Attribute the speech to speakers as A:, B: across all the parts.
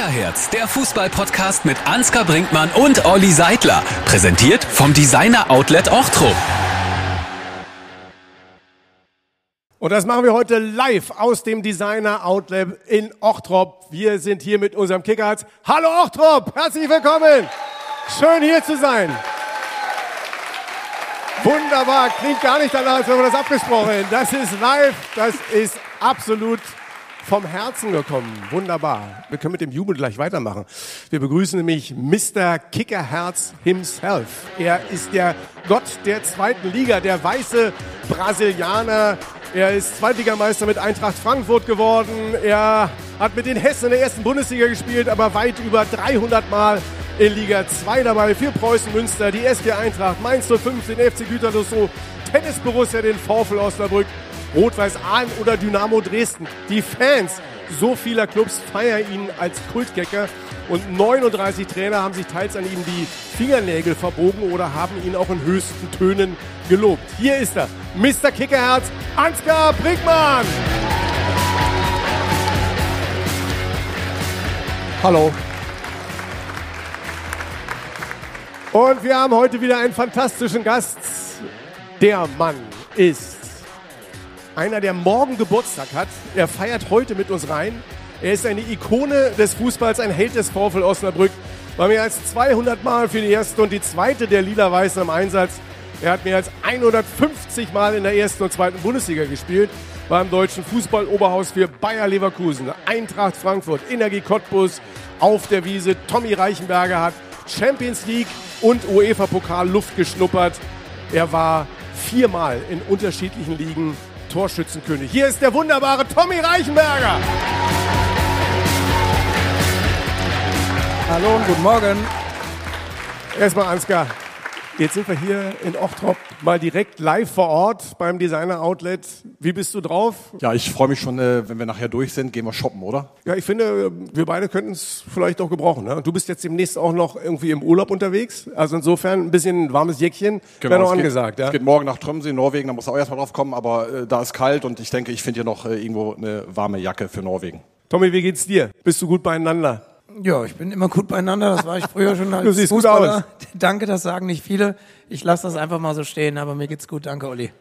A: Kickerherz, der Fußball-Podcast mit Ansgar Brinkmann und Olli Seidler. Präsentiert vom Designer Outlet Ochtrup.
B: Und das machen wir heute live aus dem Designer Outlet in Ochtrop. Wir sind hier mit unserem Kickerherz. Hallo Ochtrop, herzlich willkommen. Schön hier zu sein. Wunderbar, klingt gar nicht danach, als wenn wir das abgesprochen. Das ist live, das ist absolut vom Herzen gekommen. Wunderbar. Wir können mit dem Jubel gleich weitermachen. Wir begrüßen nämlich Mr. Kickerherz himself. Er ist der Gott der zweiten Liga, der weiße Brasilianer. Er ist Zweitligameister mit Eintracht Frankfurt geworden. Er hat mit den Hessen in der ersten Bundesliga gespielt, aber weit über 300 Mal in Liga 2 dabei. Für Preußen Münster, die SG Eintracht, Mainz 05, den FC Gütersloh, Tennis Borussia, den VfL Osnabrück Rot-Weiß Aalen oder Dynamo Dresden. Die Fans so vieler Clubs feiern ihn als Kultgecker und 39 Trainer haben sich teils an ihm die Fingernägel verbogen oder haben ihn auch in höchsten Tönen gelobt. Hier ist er, Mr. Kickerherz, Ansgar Brinkmann. Hallo. Und wir haben heute wieder einen fantastischen Gast. Der Mann ist einer, der morgen Geburtstag hat. Er feiert heute mit uns rein. Er ist eine Ikone des Fußballs, ein Held des VfL Osnabrück. War mehr als 200 Mal für die erste und die zweite der Lila-Weißen im Einsatz. Er hat mehr als 150 Mal in der ersten und zweiten Bundesliga gespielt. War im deutschen Fußball-Oberhaus für Bayer Leverkusen, Eintracht Frankfurt, Energie Cottbus, auf der Wiese. Tommy Reichenberger hat Champions League und UEFA-Pokal Luft geschnuppert. Er war viermal in unterschiedlichen Ligen Torschützenkönig. Hier ist der wunderbare Tommy Reichenberger.
C: Hallo und guten Morgen.
B: Erstmal Ansgar. Jetzt sind wir hier in Ochtrop mal direkt live vor Ort beim Designer Outlet. Wie bist du drauf?
D: Ja, ich freue mich schon, äh, wenn wir nachher durch sind, gehen wir shoppen, oder?
B: Ja, ich finde, wir beide könnten es vielleicht auch gebrauchen. Ne? Du bist jetzt demnächst auch noch irgendwie im Urlaub unterwegs. Also insofern ein bisschen warmes Jäckchen
D: Genau,
B: wäre noch
D: es geht-
B: angesagt. Ja?
D: Es geht morgen nach Tromsø, Norwegen, da muss auch erstmal drauf kommen, aber äh, da ist kalt und ich denke, ich finde hier noch äh, irgendwo eine warme Jacke für Norwegen.
B: Tommy, wie geht's dir? Bist du gut beieinander?
C: Ja, ich bin immer gut beieinander. Das war ich früher schon als
B: Du siehst gut
C: Fußballer.
B: aus.
C: Danke, das sagen nicht viele. Ich lasse das einfach mal so stehen, aber mir geht's gut. Danke, Olli.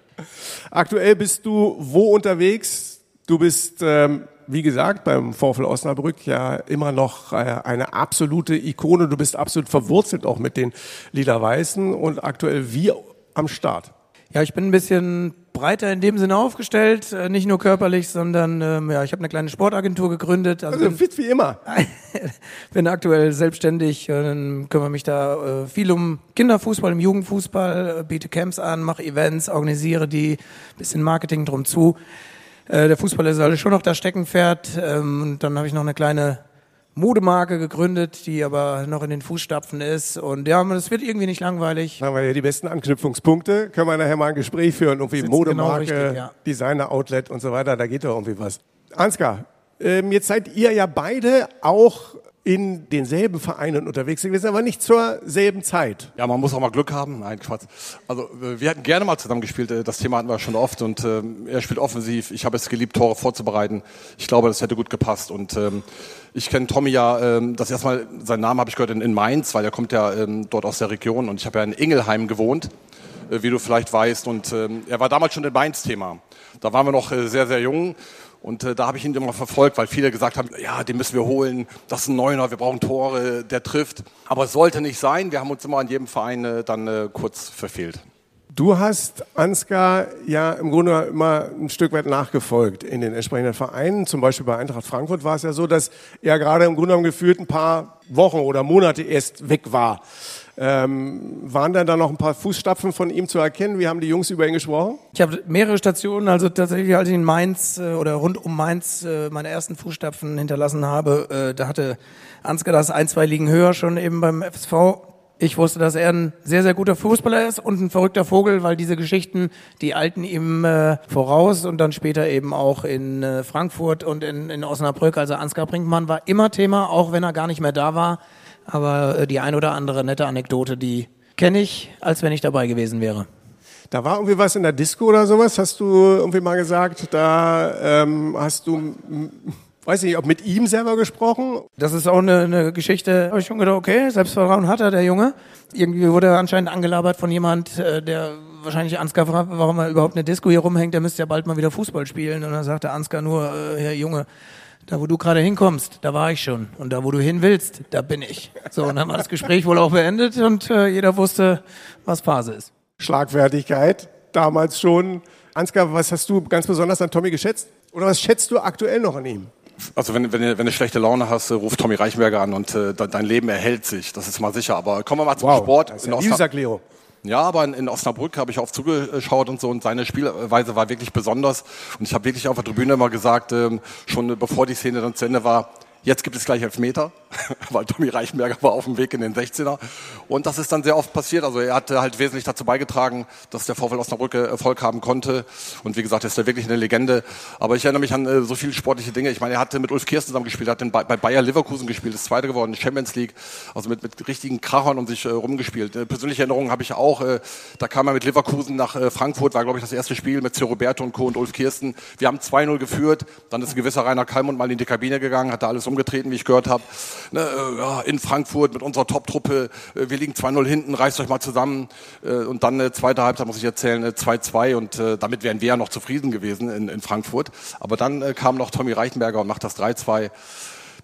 B: Aktuell bist du wo unterwegs? Du bist, ähm, wie gesagt, beim VfL Osnabrück ja immer noch äh, eine absolute Ikone. Du bist absolut verwurzelt auch mit den Lila-Weißen und aktuell wie am Start.
C: Ja, ich bin ein bisschen breiter in dem Sinne aufgestellt, äh, nicht nur körperlich, sondern ähm, ja, ich habe eine kleine Sportagentur gegründet. Also,
B: Also
C: bin,
B: fit wie immer.
C: bin aktuell selbstständig, äh, kümmere mich da äh, viel um Kinderfußball, im Jugendfußball, äh, biete Camps an, mache Events, organisiere die, bisschen Marketing drum zu. Äh, der Fußball ist also schon noch das Steckenpferd. Ähm, und dann habe ich noch eine kleine Modemarke gegründet, die aber noch in den Fußstapfen ist. Und ja, es wird irgendwie nicht langweilig.
B: Da haben wir ja die besten Anknüpfungspunkte. Können wir nachher mal ein Gespräch führen. Irgendwie
C: Sitzt
B: Modemarke,
C: genau richtig, ja.
B: Designer-Outlet und so weiter. Da geht doch irgendwie was. Ansgar, ähm, jetzt seid ihr ja beide auch in denselben Vereinen unterwegs gewesen, aber nicht zur selben Zeit.
D: Ja, man muss auch mal Glück haben. Nein, Quatsch. Also äh, wir hätten gerne mal zusammen gespielt. äh, Das Thema hatten wir schon oft und ähm, er spielt offensiv. Ich habe es geliebt, Tore vorzubereiten. Ich glaube, das hätte gut gepasst. Und ähm, ich kenne Tommy ja, ähm, das erstmal, seinen Namen habe ich gehört in, in Mainz, weil er kommt ja ähm, dort aus der Region und ich habe ja in Ingelheim gewohnt, äh, wie du vielleicht weißt. Und ähm, er war damals schon ein Mainz-Thema. Da waren wir noch äh, sehr, sehr jung. Und äh, da habe ich ihn immer verfolgt, weil viele gesagt haben, ja, den müssen wir holen, das ist ein Neuner, wir brauchen Tore, der trifft. Aber es sollte nicht sein, wir haben uns immer an jedem Verein äh, dann äh, kurz verfehlt.
B: Du hast Ansgar ja im Grunde immer ein Stück weit nachgefolgt in den entsprechenden Vereinen. Zum Beispiel bei Eintracht Frankfurt war es ja so, dass er gerade im Grunde genommen gefühlt ein paar Wochen oder Monate erst weg war. Ähm, waren dann da noch ein paar Fußstapfen von ihm zu erkennen? Wie haben die Jungs über ihn gesprochen?
C: Ich habe mehrere Stationen, also tatsächlich, als ich in Mainz äh, oder rund um Mainz äh, meine ersten Fußstapfen hinterlassen habe, äh, da hatte Ansgar das ein, zwei Ligen höher schon eben beim FSV. Ich wusste, dass er ein sehr, sehr guter Fußballer ist und ein verrückter Vogel, weil diese Geschichten, die alten ihm äh, voraus und dann später eben auch in äh, Frankfurt und in, in Osnabrück. Also Ansgar Brinkmann war immer Thema, auch wenn er gar nicht mehr da war. Aber äh, die ein oder andere nette Anekdote, die kenne ich, als wenn ich dabei gewesen wäre.
B: Da war irgendwie was in der Disco oder sowas, hast du irgendwie mal gesagt. Da ähm, hast du weiß nicht, ob mit ihm selber gesprochen?
C: Das ist auch eine, eine Geschichte, habe ich schon gedacht, okay, Selbstvertrauen hat er, der Junge. Irgendwie wurde er anscheinend angelabert von jemand, äh, der wahrscheinlich Ansgar fragt, warum er überhaupt eine Disco hier rumhängt, der müsste ja bald mal wieder Fußball spielen. Und dann sagte Ansgar nur, äh, Herr Junge, da wo du gerade hinkommst, da war ich schon. Und da wo du hin willst, da bin ich. So, und dann war das Gespräch wohl auch beendet und äh, jeder wusste, was Phase ist.
B: Schlagfertigkeit, damals schon. Ansgar, was hast du ganz besonders an Tommy geschätzt? Oder was schätzt du aktuell noch an ihm?
D: Also wenn, wenn, wenn du schlechte Laune hast, ruft Tommy Reichenberger an und äh, dein Leben erhält sich. Das ist mal sicher. Aber kommen wir mal zum
B: Wow,
D: Sport.
B: das ist
D: In
B: ja
D: Osnabrück-
B: Liebeserklärung.
D: Ja, aber in, Osnabrück habe ich oft zugeschaut und so und seine Spielweise war wirklich besonders. Und ich habe wirklich auf der Tribüne immer gesagt, ähm, schon bevor die Szene dann zu Ende war, jetzt gibt es gleich Elfmeter, weil Tommy Reichenberger war auf dem Weg in den 16er. Und das ist dann sehr oft passiert. Also er hat halt wesentlich dazu beigetragen, dass der VfL Osnabrück äh, Erfolg haben konnte. Und wie gesagt, er ist ja wirklich eine Legende. Aber ich erinnere mich an äh, so viele sportliche Dinge. Ich meine, er hatte mit Ulf Kirsten zusammen gespielt, hat bei Bayer Leverkusen gespielt, ist Zweiter geworden, Champions League, also mit, mit richtigen Krachern um sich äh, rumgespielt. Persönliche Erinnerungen habe ich auch. Da kam er mit Leverkusen nach Frankfurt, war glaube ich das erste Spiel mit Sir Roberto und Co. und Ulf Kirsten. Wir haben 2-0 geführt. Dann ist ein gewisser Rainer Kalmund mal in die Kabine gegangen, hat da alles umgetreten, wie ich gehört habe. Ne, äh, in Frankfurt mit unserer Top-Truppe. Äh, wir liegen 2-0 hinten, reißt euch mal zusammen. Äh, und dann äh, zweite Halbzeit, muss ich erzählen, äh, 2-2. Und damit wären wir ja noch zufrieden gewesen in, in Frankfurt. Aber dann kam noch Tommy Reichenberger und macht das 3-2.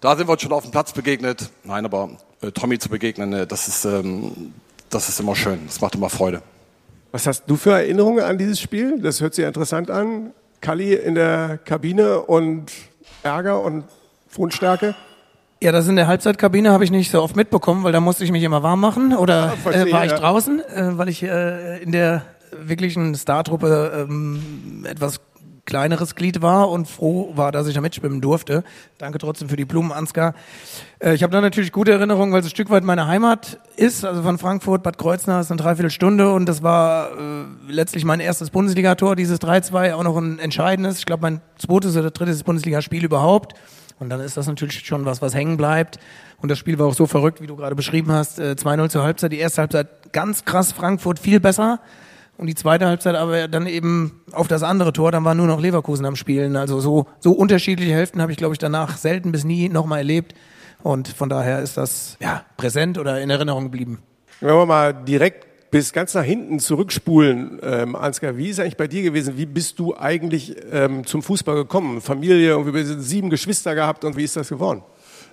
D: Da sind wir uns schon auf dem Platz begegnet. Nein, aber Tommy zu begegnen, das ist, ähm, das ist immer schön. Das macht immer Freude.
B: Was hast du für Erinnerungen an dieses Spiel? Das hört sich interessant an. Kalli in der Kabine und Ärger und Fundstärke.
C: Ja, das in der Halbzeitkabine habe ich nicht so oft mitbekommen, weil da musste ich mich immer warm machen oder
B: verstehe,
C: äh, war ich draußen, äh, weil ich äh, in der wirklichen Startruppe ähm, etwas kleineres Glied war und froh war, dass ich da mitschwimmen durfte. Danke trotzdem für die Blumen, Ansgar. Äh, ich habe da natürlich gute Erinnerungen, weil es ein Stück weit meine Heimat ist, also von Frankfurt, Bad Kreuznach ist eine Dreiviertelstunde und das war äh, letztlich mein erstes Bundesligator, dieses 3-2, auch noch ein entscheidendes, ich glaube mein zweites oder drittes Bundesligaspiel überhaupt. Und dann ist das natürlich schon was, was hängen bleibt. Und das Spiel war auch so verrückt, wie du gerade beschrieben hast. Äh, 2-0 zur Halbzeit, die erste Halbzeit ganz krass, Frankfurt viel besser. Und die zweite Halbzeit aber dann eben auf das andere Tor, dann war nur noch Leverkusen am Spielen. Also so, so unterschiedliche Hälften habe ich, glaube ich, danach selten bis nie nochmal erlebt. Und von daher ist das ja präsent oder in Erinnerung geblieben.
B: Wenn wir mal direkt bis ganz nach hinten zurückspulen, ähm, Ansgar, wie ist eigentlich bei dir gewesen? Wie bist du eigentlich ähm, zum Fußball gekommen? Familie sind sieben Geschwister gehabt und wie ist das geworden?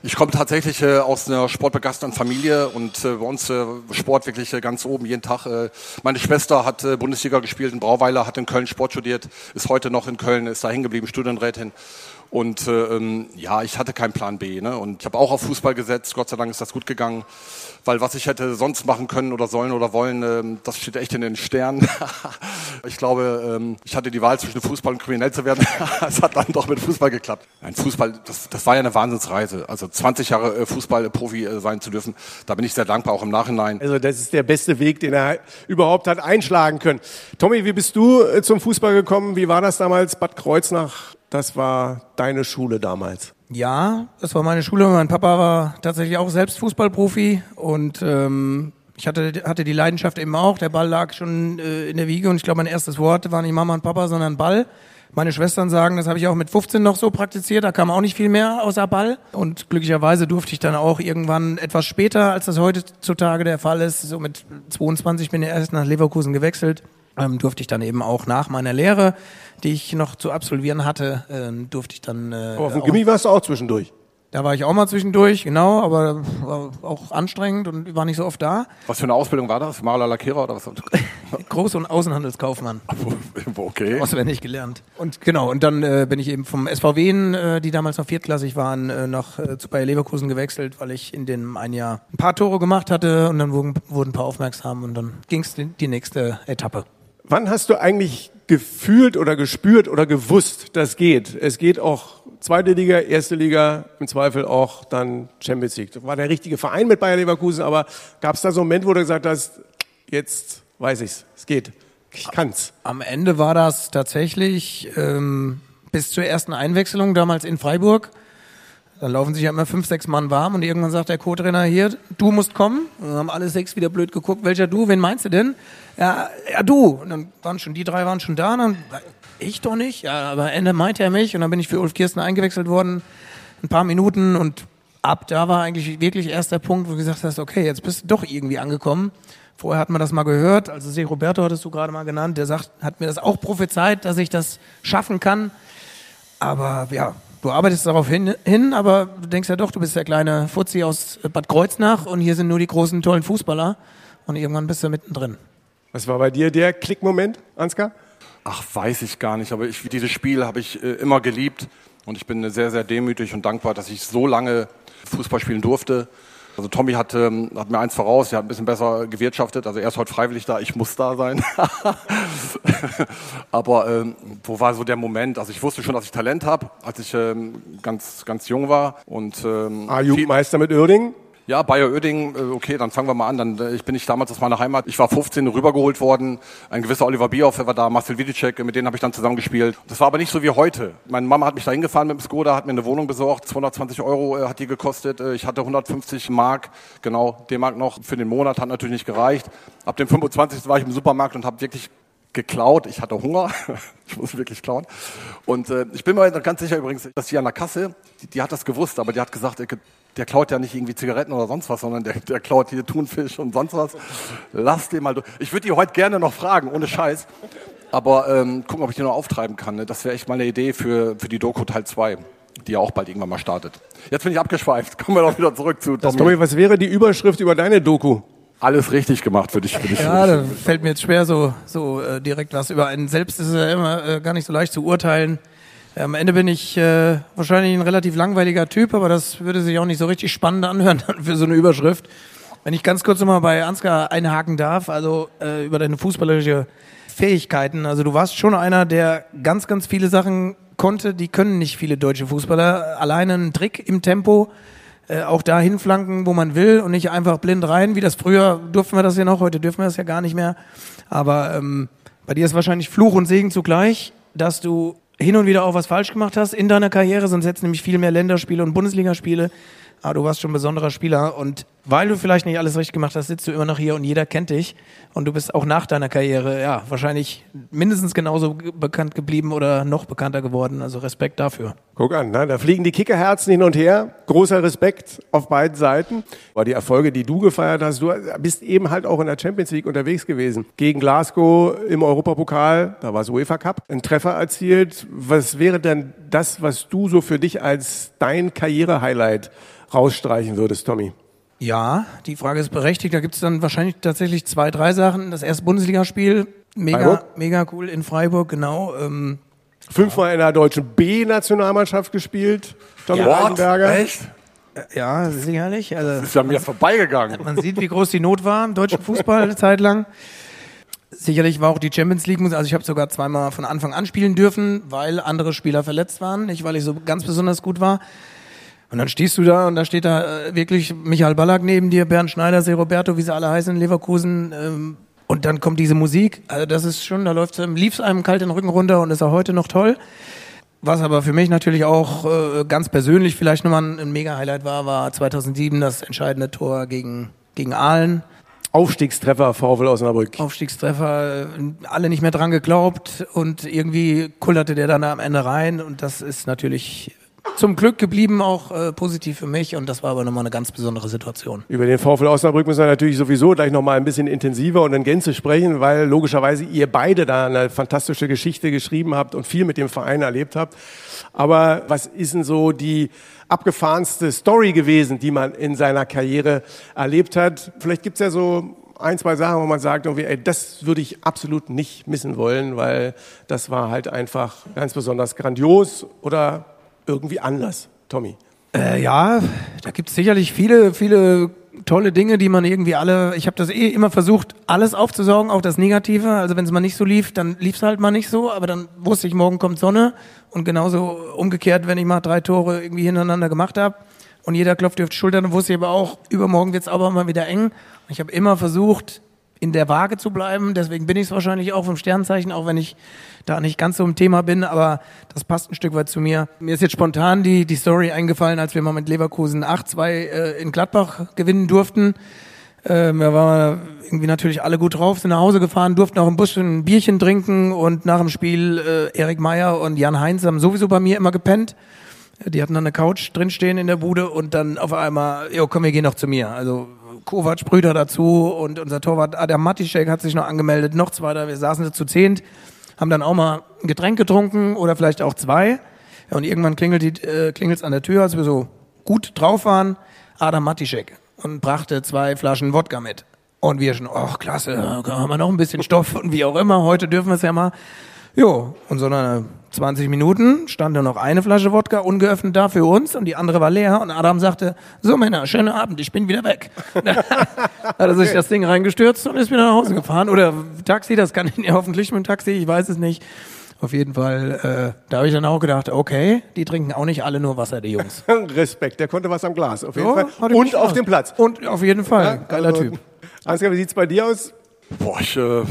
D: Ich komme tatsächlich äh, aus einer sportbegeisterten Familie und äh, bei uns äh, Sport wirklich äh, ganz oben jeden Tag. Äh, meine Schwester hat äh, Bundesliga gespielt in Brauweiler, hat in Köln Sport studiert, ist heute noch in Köln, ist da hängen geblieben, Studienrätin. Und äh, ähm, ja, ich hatte keinen Plan B. Ne? Und ich habe auch auf Fußball gesetzt. Gott sei Dank ist das gut gegangen. Weil was ich hätte sonst machen können oder sollen oder wollen, ähm, das steht echt in den Sternen. ich glaube, ähm, ich hatte die Wahl zwischen Fußball und kriminell zu werden. es hat dann doch mit Fußball geklappt. Ein Fußball, das, das war ja eine Wahnsinnsreise. Also 20 Jahre äh, Fußballprofi äh, sein zu dürfen, da bin ich sehr dankbar, auch im Nachhinein.
B: Also das ist der beste Weg, den er überhaupt hat einschlagen können. Tommy, wie bist du äh, zum Fußball gekommen? Wie war das damals? Bad Kreuznach, das war deine Schule damals.
C: Ja, das war meine Schule. Mein Papa war tatsächlich auch selbst Fußballprofi und ähm, ich hatte, hatte die Leidenschaft eben auch. Der Ball lag schon äh, in der Wiege und ich glaube, mein erstes Wort war nicht Mama und Papa, sondern Ball. Meine Schwestern sagen, das habe ich auch mit 15 noch so praktiziert, da kam auch nicht viel mehr außer Ball. Und glücklicherweise durfte ich dann auch irgendwann etwas später, als das heutzutage der Fall ist, so mit 22 bin ich erst nach Leverkusen gewechselt, ähm, durfte ich dann eben auch nach meiner Lehre, die ich noch zu absolvieren hatte, ähm, durfte ich dann äh,
B: Aber auf dem Gimmi warst du auch zwischendurch.
C: da war ich auch mal zwischendurch, genau, aber war auch anstrengend und war nicht so oft da.
D: Was für eine Ausbildung war das? Maler, Lackierer oder was?
C: Groß- und Außenhandelskaufmann,
D: okay.
C: auswendig gelernt. Und genau, und dann äh, bin ich eben vom SVW, äh, die damals noch viertklassig waren, äh, nach äh, zu Bayer Leverkusen gewechselt, weil ich in dem ein Jahr ein paar Tore gemacht hatte und dann wurden, wurden ein paar aufmerksam und dann ging es die, die nächste Etappe.
B: Wann hast du eigentlich gefühlt oder gespürt oder gewusst, das geht? Es geht auch zweite Liga, erste Liga, im Zweifel auch dann Champions League. Das war der richtige Verein mit Bayer Leverkusen, aber gab es da so einen Moment, wo du gesagt hast, jetzt weiß ich's, es geht, ich kann's.
C: Am Ende war das tatsächlich ähm, bis zur ersten Einwechslung damals in Freiburg. Dann laufen sich ja immer fünf, sechs Mann warm und irgendwann sagt der Co-Trainer hier, du musst kommen. Dann haben alle sechs wieder blöd geguckt, welcher du, wen meinst du denn? Ja, ja du. Und dann waren schon, die drei waren schon da. Dann, ich doch nicht. Ja, aber Ende meinte er mich und dann bin ich für Ulf Kirsten eingewechselt worden. ein paar Minuten und ab da war eigentlich wirklich erst der Punkt, wo du gesagt hast, okay, jetzt bist du doch irgendwie angekommen. Vorher hat man das mal gehört, also Se Roberto hattest du gerade mal genannt, der sagt, hat mir das auch prophezeit, dass ich das schaffen kann. Aber ja, du arbeitest darauf hin, hin, aber du denkst ja doch, du bist der kleine Fuzzi aus Bad Kreuznach und hier sind nur die großen, tollen Fußballer und irgendwann bist du mittendrin.
B: Was war bei dir der Klickmoment, Ansgar?
D: Ach, weiß ich gar nicht, aber ich, dieses Spiel habe ich äh, immer geliebt und ich bin sehr, sehr demütig und dankbar, dass ich so lange Fußball spielen durfte. Also Tommy hat, ähm, hat mir eins voraus, er hat ein bisschen besser gewirtschaftet. Also er ist heute freiwillig da, ich muss da sein. Aber ähm, wo war so der Moment? Also ich wusste schon, dass ich Talent habe, als ich ähm, ganz, ganz jung war. Und, ähm,
B: A-Jugendmeister mit Uerdingen?
D: Ja, Bayer Oeding, äh, okay, dann fangen wir mal an. Dann, äh, ich bin nicht damals aus meiner Heimat. Ich war 15 rübergeholt worden. Ein gewisser Oliver Bierhoff war da, Marcel Widicek, mit denen habe ich dann zusammengespielt. Das war aber nicht so wie heute. Meine Mama hat mich da hingefahren mit dem Skoda, hat mir eine Wohnung besorgt. 220 Euro äh, hat die gekostet. Ich hatte 150 Mark, genau, D-Mark noch für den Monat, hat natürlich nicht gereicht. Ab dem 25. war ich im Supermarkt und habe wirklich geklaut. Ich hatte Hunger. ich muss wirklich klauen. Und äh, ich bin mir ganz sicher übrigens, dass die an der Kasse, die, die hat das gewusst, aber die hat gesagt, der klaut ja nicht irgendwie Zigaretten oder sonst was, sondern der, der klaut hier Thunfisch und sonst was. Lass den mal durch. Ich würde die heute gerne noch fragen, ohne Scheiß. Aber ähm, gucken, ob ich die noch auftreiben kann. Ne? Das wäre echt mal eine Idee für, für die Doku Teil 2, die ja auch bald irgendwann mal startet. Jetzt bin ich abgeschweift. Kommen wir doch wieder zurück zu
B: Tommy. Tommy, was wäre die Überschrift über deine Doku?
D: Alles richtig gemacht für dich. Für dich
C: ja, da fällt mir jetzt schwer, so, so äh, direkt was über einen selbst ist ja immer äh, gar nicht so leicht zu urteilen. Am Ende bin ich äh, wahrscheinlich ein relativ langweiliger Typ, aber das würde sich auch nicht so richtig spannend anhören für so eine Überschrift. Wenn ich ganz kurz nochmal bei Ansgar einhaken darf, also äh, über deine fußballerische Fähigkeiten. Also du warst schon einer, der ganz, ganz viele Sachen konnte, die können nicht viele deutsche Fußballer. Alleine ein Trick im Tempo, äh, auch da hinflanken, wo man will und nicht einfach blind rein, wie das früher durften wir das ja noch, heute dürfen wir das ja gar nicht mehr. Aber ähm, bei dir ist wahrscheinlich Fluch und Segen zugleich, dass du hin und wieder auch was falsch gemacht hast in deiner Karriere, sonst hättest du nämlich viel mehr Länderspiele und Bundesligaspiele. Aber du warst schon ein besonderer Spieler und weil du vielleicht nicht alles richtig gemacht hast, sitzt du immer noch hier und jeder kennt dich und du bist auch nach deiner Karriere ja wahrscheinlich mindestens genauso bekannt geblieben oder noch bekannter geworden. Also Respekt dafür.
B: Guck an, ne? da fliegen die Kickerherzen hin und her. Großer Respekt auf beiden Seiten. Aber die Erfolge, die du gefeiert hast, du bist eben halt auch in der Champions League unterwegs gewesen. Gegen Glasgow im Europapokal, da war es UEFA Cup, einen Treffer erzielt. Was wäre denn das, was du so für dich als dein Karriere-Highlight rausstreichen würdest, Tommy?
C: Ja, die Frage ist berechtigt. Da gibt es dann wahrscheinlich tatsächlich zwei, drei Sachen. Das erste Bundesligaspiel, mega, mega cool in Freiburg, genau. Ähm,
B: Fünfmal in der deutschen B-Nationalmannschaft gespielt.
D: Tommy ja, Echt?
C: Äh, ja, sicherlich. Also,
D: das ist ja mir vorbeigegangen.
C: Man sieht, wie groß die Not war im deutschen Fußball eine Zeit lang. Sicherlich war auch die Champions League, also ich habe sogar zweimal von Anfang an spielen dürfen, weil andere Spieler verletzt waren, nicht weil ich so ganz besonders gut war. Und dann stehst du da und da steht da äh, wirklich Michael Ballack neben dir, Bernd Schneider, Se Roberto, wie sie alle heißen in Leverkusen. Ähm, und dann kommt diese Musik. Also das ist schon, da läuft lief es einem kalt den Rücken runter und ist auch heute noch toll. Was aber für mich natürlich auch äh, ganz persönlich vielleicht nochmal ein, ein Mega-Highlight war, war 2007 das entscheidende Tor gegen, gegen Aalen.
B: Aufstiegstreffer VfL Osnabrück.
C: Aufstiegstreffer, äh, alle nicht mehr dran geglaubt und irgendwie kullerte der dann am Ende rein und das ist natürlich zum Glück geblieben, auch äh, positiv für mich. Und das war aber nochmal eine ganz besondere Situation.
B: Über den VfL Osnabrück müssen wir natürlich sowieso gleich nochmal ein bisschen intensiver und in Gänze sprechen, weil logischerweise ihr beide da eine fantastische Geschichte geschrieben habt und viel mit dem Verein erlebt habt. Aber was ist denn so die abgefahrenste Story gewesen, die man in seiner Karriere erlebt hat? Vielleicht gibt's ja so ein, zwei Sachen, wo man sagt, irgendwie, ey, das würde ich absolut nicht missen wollen, weil das war halt einfach ganz besonders grandios oder irgendwie anders, Tommy?
C: Äh, ja, da gibt es sicherlich viele, viele tolle Dinge, die man irgendwie alle, ich habe das eh immer versucht, alles aufzusaugen, auch das Negative. Also wenn es mal nicht so lief, dann lief es halt mal nicht so, aber dann wusste ich, morgen kommt Sonne und genauso umgekehrt, wenn ich mal drei Tore irgendwie hintereinander gemacht habe und jeder klopft dir auf die Schulter, dann wusste ich aber auch, übermorgen wird es aber mal wieder eng. Und ich habe immer versucht, in der Waage zu bleiben. Deswegen bin ich es wahrscheinlich auch vom Sternzeichen, auch wenn ich da nicht ganz so im Thema bin, aber das passt ein Stück weit zu mir. Mir ist jetzt spontan die, die Story eingefallen, als wir mal mit Leverkusen 8-2 äh, in Gladbach gewinnen durften. Ähm, da waren irgendwie natürlich alle gut drauf, sind nach Hause gefahren, durften auch im Bus ein Bierchen trinken und nach dem Spiel äh, Erik Meyer und Jan Heinz haben sowieso bei mir immer gepennt. Die hatten dann eine Couch drinstehen in der Bude und dann auf einmal, jo, komm, wir gehen noch zu mir. Also Kovac, Brüder dazu und unser Torwart Adam Matischek hat sich noch angemeldet, noch zwei, da wir saßen zu zehnt, haben dann auch mal ein Getränk getrunken oder vielleicht auch zwei. Und irgendwann klingelt äh, klingelt's an der Tür, als wir so gut drauf waren, Adam Matischek und brachte zwei Flaschen Wodka mit. Und wir schon, ach klasse, da haben wir noch ein bisschen Stoff und wie auch immer, heute dürfen wir es ja mal. Jo, und so eine 20 Minuten stand da noch eine Flasche Wodka ungeöffnet da für uns und die andere war leer und Adam sagte, so Männer, schönen Abend, ich bin wieder weg. hat er sich das Ding reingestürzt und ist wieder nach Hause gefahren. Oder Taxi, das kann ich ja hoffentlich mit dem Taxi, ich weiß es nicht. Auf jeden Fall, äh, da habe ich dann auch gedacht, okay, die trinken auch nicht alle nur Wasser, die Jungs.
B: Respekt, der konnte was am Glas, auf jeden ja, Fall. Und auf dem Platz.
C: Und auf jeden Fall, ja, geiler also, Typ.
B: Ansgar, wie sieht's bei dir aus?
D: Boah, ich, äh,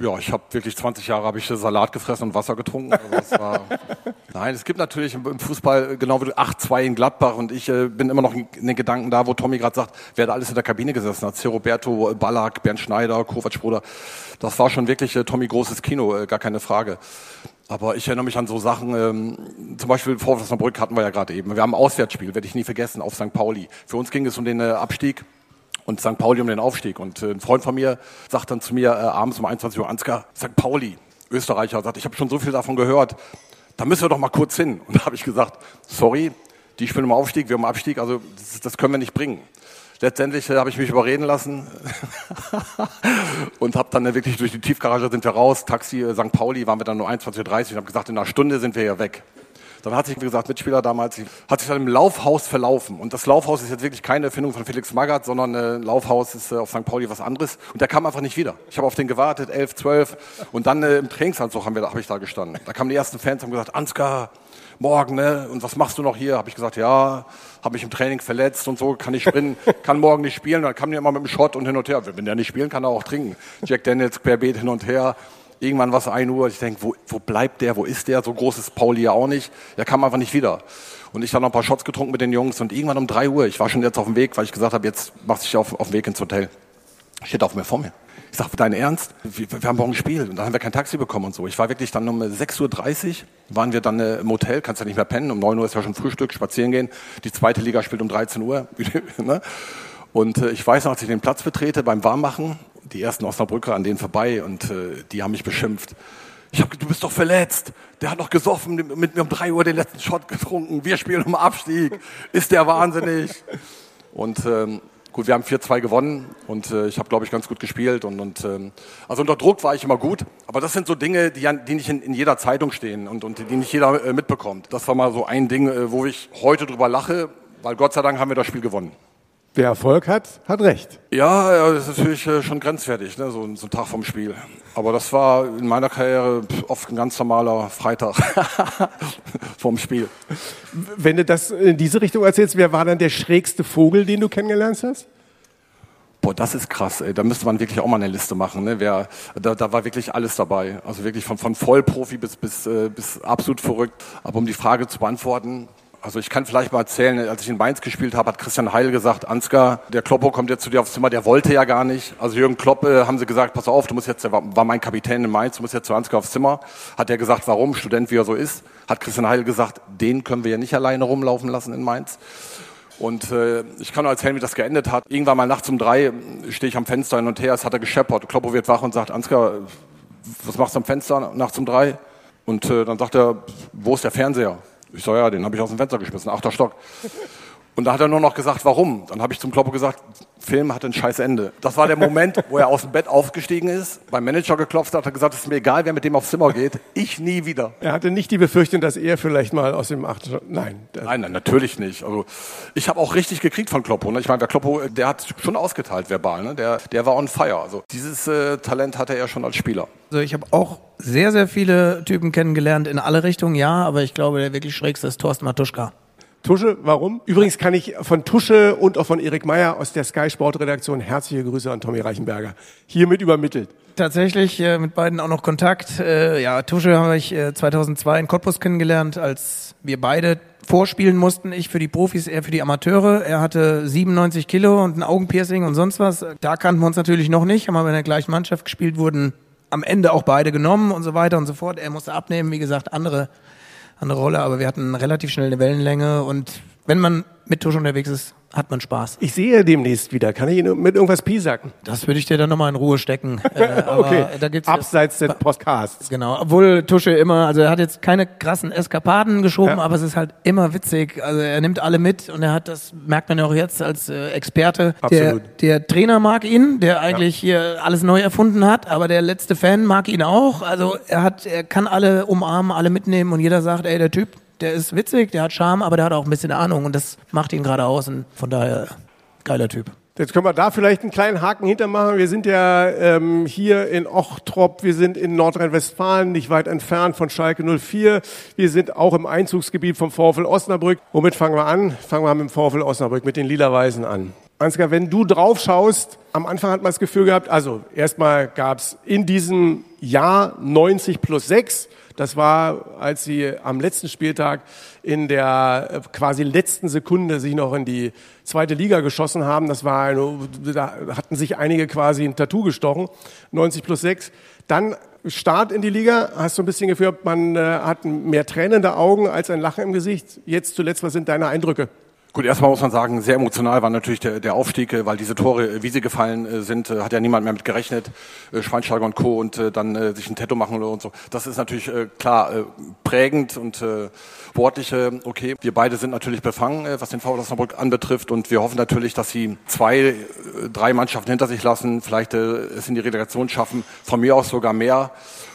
D: ja, ich habe wirklich 20 Jahre habe ich Salat gefressen und Wasser getrunken. Also war, nein, es gibt natürlich im, Fußball genau wie du 8-2 in Gladbach und ich äh, bin immer noch in, den Gedanken da, wo Tommy gerade sagt, wer da alles in der Kabine gesessen hat. Roberto, Ballack, Bernd Schneider, Kovac Bruder. Das war schon wirklich äh, Tommy großes Kino, äh, gar keine Frage. Aber ich erinnere mich an so Sachen, ähm, zum Beispiel vor Osnabrück hatten wir ja gerade eben. Wir haben ein Auswärtsspiel, werde ich nie vergessen, auf St. Pauli. Für uns ging es um den äh, Abstieg und St. Pauli um den Aufstieg. Und äh, ein Freund von mir sagt dann zu mir äh, abends um 21 Uhr, Ansgar, St. Pauli, Österreicher, sagt, ich habe schon so viel davon gehört, da müssen wir doch mal kurz hin. Und da habe ich gesagt, sorry, die spielen im Aufstieg, wir im Abstieg, also das, das können wir nicht bringen. Letztendlich äh, habe ich mich überreden lassen und habe dann äh, wirklich durch die Tiefgarage sind wir raus, Taxi St. Pauli, waren wir dann nur 21.30 Uhr und habe gesagt, in einer Stunde sind wir ja weg. Dann hat sich, wie gesagt, Mitspieler damals, hat sich dann im Laufhaus verlaufen. Und das Laufhaus ist jetzt wirklich keine Erfindung von Felix Magath, sondern äh, Laufhaus ist äh, auf St. Pauli was anderes. Und der kam einfach nicht wieder. Ich habe auf den gewartet, 11, 12. Und dann äh, im Trainingsanzug habe ich da gestanden. Da kamen die ersten Fans und haben gesagt, Ansgar, morgen, ne? Und was machst du noch hier? Habe ich gesagt, ja, habe mich im Training verletzt und so, kann nicht springen, kann morgen nicht spielen. Dann kam die immer mit dem Shot und hin und her. Wenn der nicht spielen kann, er auch trinken. Jack Daniels querbeet hin und her. Irgendwann war es 1 Uhr. Ich denke, wo, wo bleibt der? Wo ist der? So groß ist Pauli ja auch nicht. Der kam einfach nicht wieder. Und ich habe noch ein paar Shots getrunken mit den Jungs. Und irgendwann um 3 Uhr, ich war schon jetzt auf dem Weg, weil ich gesagt habe, jetzt machst du dich auf, auf den Weg ins Hotel. Steht auf mir vor mir. Ich sage, dein Ernst? Wir, wir, haben morgen ein Spiel. Und dann haben wir kein Taxi bekommen und so. Ich war wirklich dann um 6.30 Uhr, waren wir dann äh, im Hotel, kannst ja nicht mehr pennen. Um 9 Uhr ist ja schon Frühstück, spazieren gehen. Die zweite Liga spielt um 13 Uhr. Ne? und äh, ich weiß noch, als ich den Platz betrete beim Warmmachen, die ersten Osnabrücker an denen vorbei und äh, die haben mich beschimpft. Ich hab, du bist doch verletzt. Der hat noch gesoffen, mit mir um drei Uhr den letzten Shot getrunken. Wir spielen um Abstieg. Ist der wahnsinnig? Und ähm, gut, wir haben 4-2 gewonnen und äh, ich habe, glaube ich, ganz gut gespielt. Und, und ähm, also unter Druck war ich immer gut. Aber das sind so Dinge, die, die nicht in, in jeder Zeitung stehen und, und die nicht jeder äh, mitbekommt. Das war mal so ein Ding, äh, wo ich heute drüber lache, weil Gott sei Dank haben wir das Spiel gewonnen.
B: Wer Erfolg hat, hat recht.
D: Ja, das ist natürlich äh, schon grenzwertig, ne? so, so ein Tag vom Spiel. Aber das war in meiner Karriere oft ein ganz normaler Freitag vom Spiel.
B: Wenn du das in diese Richtung erzählst, wer war dann der schrägste Vogel, den du kennengelernt hast?
D: Boah, das ist krass. Ey. Da müsste man wirklich auch mal eine Liste machen. Ne? Wer, da, da war wirklich alles dabei. Also wirklich von, von Vollprofi bis, bis, äh, bis absolut verrückt. Aber um die Frage zu beantworten, also ich kann vielleicht mal erzählen, als ich in Mainz gespielt habe, hat Christian Heil gesagt, Ansgar, der Kloppo kommt jetzt zu dir aufs Zimmer, der wollte ja gar nicht. Also Jürgen Klopp äh, haben sie gesagt, pass auf, du musst jetzt, der war, mein Kapitän in Mainz, du musst jetzt zu Ansgar aufs Zimmer. Hat er gesagt, warum, Student wie er so ist. Hat Christian Heil gesagt, den können wir ja nicht alleine rumlaufen lassen in Mainz. Und äh, ich kann nur erzählen, wie das geendet hat. Irgendwann mal nachts um drei äh, stehe ich am Fenster hin und her, es hat er gescheppert. Kloppo wird wach und sagt, Ansgar, was machst du am Fenster nachts um drei? Und äh, dann sagt er, wo ist der Fernseher? Ich so, ja, den habe ich aus dem Fenster geschmissen, achter Stock. Und da hat er nur noch gesagt, warum? Dann habe ich zum Kloppo gesagt, Film hat ein scheiß Ende. Das war der Moment, wo er aus dem Bett aufgestiegen ist, beim Manager geklopft hat, hat gesagt, es ist mir egal, wer mit dem aufs Zimmer geht, ich nie wieder.
B: Er hatte nicht die Befürchtung, dass er vielleicht mal aus dem achten nein.
D: Nein, nein, natürlich nicht. Also ich habe auch richtig gekriegt von Kloppo. Ne? Ich meine, der Kloppo, der hat schon ausgeteilt verbal. Ne? Der, der war on fire. Also dieses äh, Talent hatte er schon als Spieler.
C: Also ich habe auch sehr, sehr viele Typen kennengelernt in alle Richtungen, ja, aber ich glaube, der wirklich schrägste ist Thorsten Matuschka.
B: Tusche, warum? Übrigens kann ich von Tusche und auch von Erik Meyer aus der Sky Sport Redaktion herzliche Grüße an Tommy Reichenberger hiermit übermittelt.
C: Tatsächlich äh, mit beiden auch noch Kontakt. Äh, ja, Tusche habe ich äh, 2002 in Cottbus kennengelernt, als wir beide vorspielen mussten. Ich für die Profis, er für die Amateure. Er hatte 97 Kilo und ein Augenpiercing und sonst was. Da kannten wir uns natürlich noch nicht, haben aber in der gleichen Mannschaft gespielt, wurden am Ende auch beide genommen und so weiter und so fort. Er musste abnehmen, wie gesagt, andere andere Rolle, aber wir hatten relativ schnell eine Wellenlänge und wenn man mit Tusch unterwegs ist, hat man Spaß.
B: Ich sehe demnächst wieder. Kann ich Ihnen mit irgendwas piesacken?
C: Das würde ich dir dann nochmal in Ruhe stecken.
B: Äh, okay, abseits des Podcasts.
C: Genau, obwohl Tusche immer, also er hat jetzt keine krassen Eskapaden geschoben, ja. aber es ist halt immer witzig. Also er nimmt alle mit und er hat, das merkt man ja auch jetzt als äh, Experte. Absolut. Der, der Trainer mag ihn, der eigentlich ja. hier alles neu erfunden hat, aber der letzte Fan mag ihn auch. Also er hat, er kann alle umarmen, alle mitnehmen und jeder sagt, ey, der Typ, der ist witzig, der hat Charme, aber der hat auch ein bisschen Ahnung und das macht ihn gerade aus und von daher geiler Typ.
B: Jetzt können wir da vielleicht einen kleinen Haken hintermachen. Wir sind ja ähm, hier in Ochtrop, wir sind in Nordrhein-Westfalen, nicht weit entfernt von Schalke 04. Wir sind auch im Einzugsgebiet vom VfL Osnabrück. Womit fangen wir an? Fangen wir mit dem VfL Osnabrück, mit den Lila-Weißen an. Ansgar, wenn du drauf schaust, am Anfang hat man das Gefühl gehabt, also erstmal gab es in diesem Jahr 90 plus 6 das war, als sie am letzten Spieltag in der äh, quasi letzten Sekunde sich noch in die zweite Liga geschossen haben. Das war eine, da hatten sich einige quasi ein Tattoo gestochen. 90 plus 6. Dann Start in die Liga. Hast du ein bisschen gefühlt, man äh, hat mehr tränende Augen als ein Lachen im Gesicht. Jetzt zuletzt, was sind deine Eindrücke?
D: Gut, erstmal muss man sagen, sehr emotional war natürlich der, der Aufstieg, äh, weil diese Tore, äh, wie sie gefallen äh, sind, hat ja niemand mehr mit gerechnet. Schweinsteiger und Co. und dann sich ein Tattoo machen und so. Das ist natürlich klar prägend und sportliche. Okay, wir beide sind natürlich befangen, was den VfL Osnabrück anbetrifft und wir hoffen natürlich, dass sie zwei, drei Mannschaften hinter sich lassen, vielleicht es in die Relegation schaffen, von mir aus sogar mehr.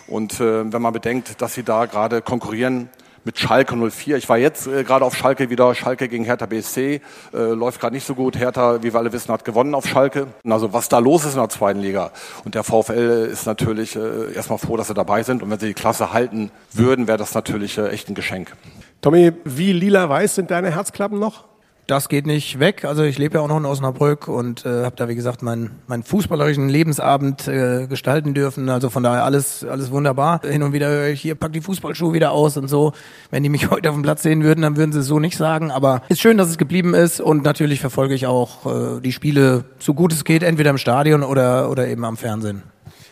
D: Und wenn man bedenkt, dass sie da gerade konkurrieren mit Schalke 04. Ich war jetzt äh, gerade auf Schalke wieder, Schalke gegen Hertha BSC, äh, läuft gerade nicht so gut. Hertha, wie wir alle wissen, hat gewonnen auf Schalke. Also was da los ist in der zweiten Liga. Und der VfL ist natürlich äh, erstmal froh, dass sie dabei sind. Und wenn sie die Klasse halten würden, wäre das natürlich äh, echt ein Geschenk.
B: Tommy, wie lila-weiß sind deine Herzklappen noch?
C: Das geht nicht weg. Also ich lebe ja auch noch in Osnabrück und äh, habe da wie gesagt meinen meinen fußballerischen Lebensabend äh, gestalten dürfen. Also von daher alles alles wunderbar. Hin und wieder höre ich hier pack die Fußballschuhe wieder aus und so. Wenn die mich heute auf dem Platz sehen würden, dann würden sie es so nicht sagen. Aber ist schön, dass es geblieben ist und natürlich verfolge ich auch äh, die Spiele so gut es geht, entweder im Stadion oder oder eben am Fernsehen.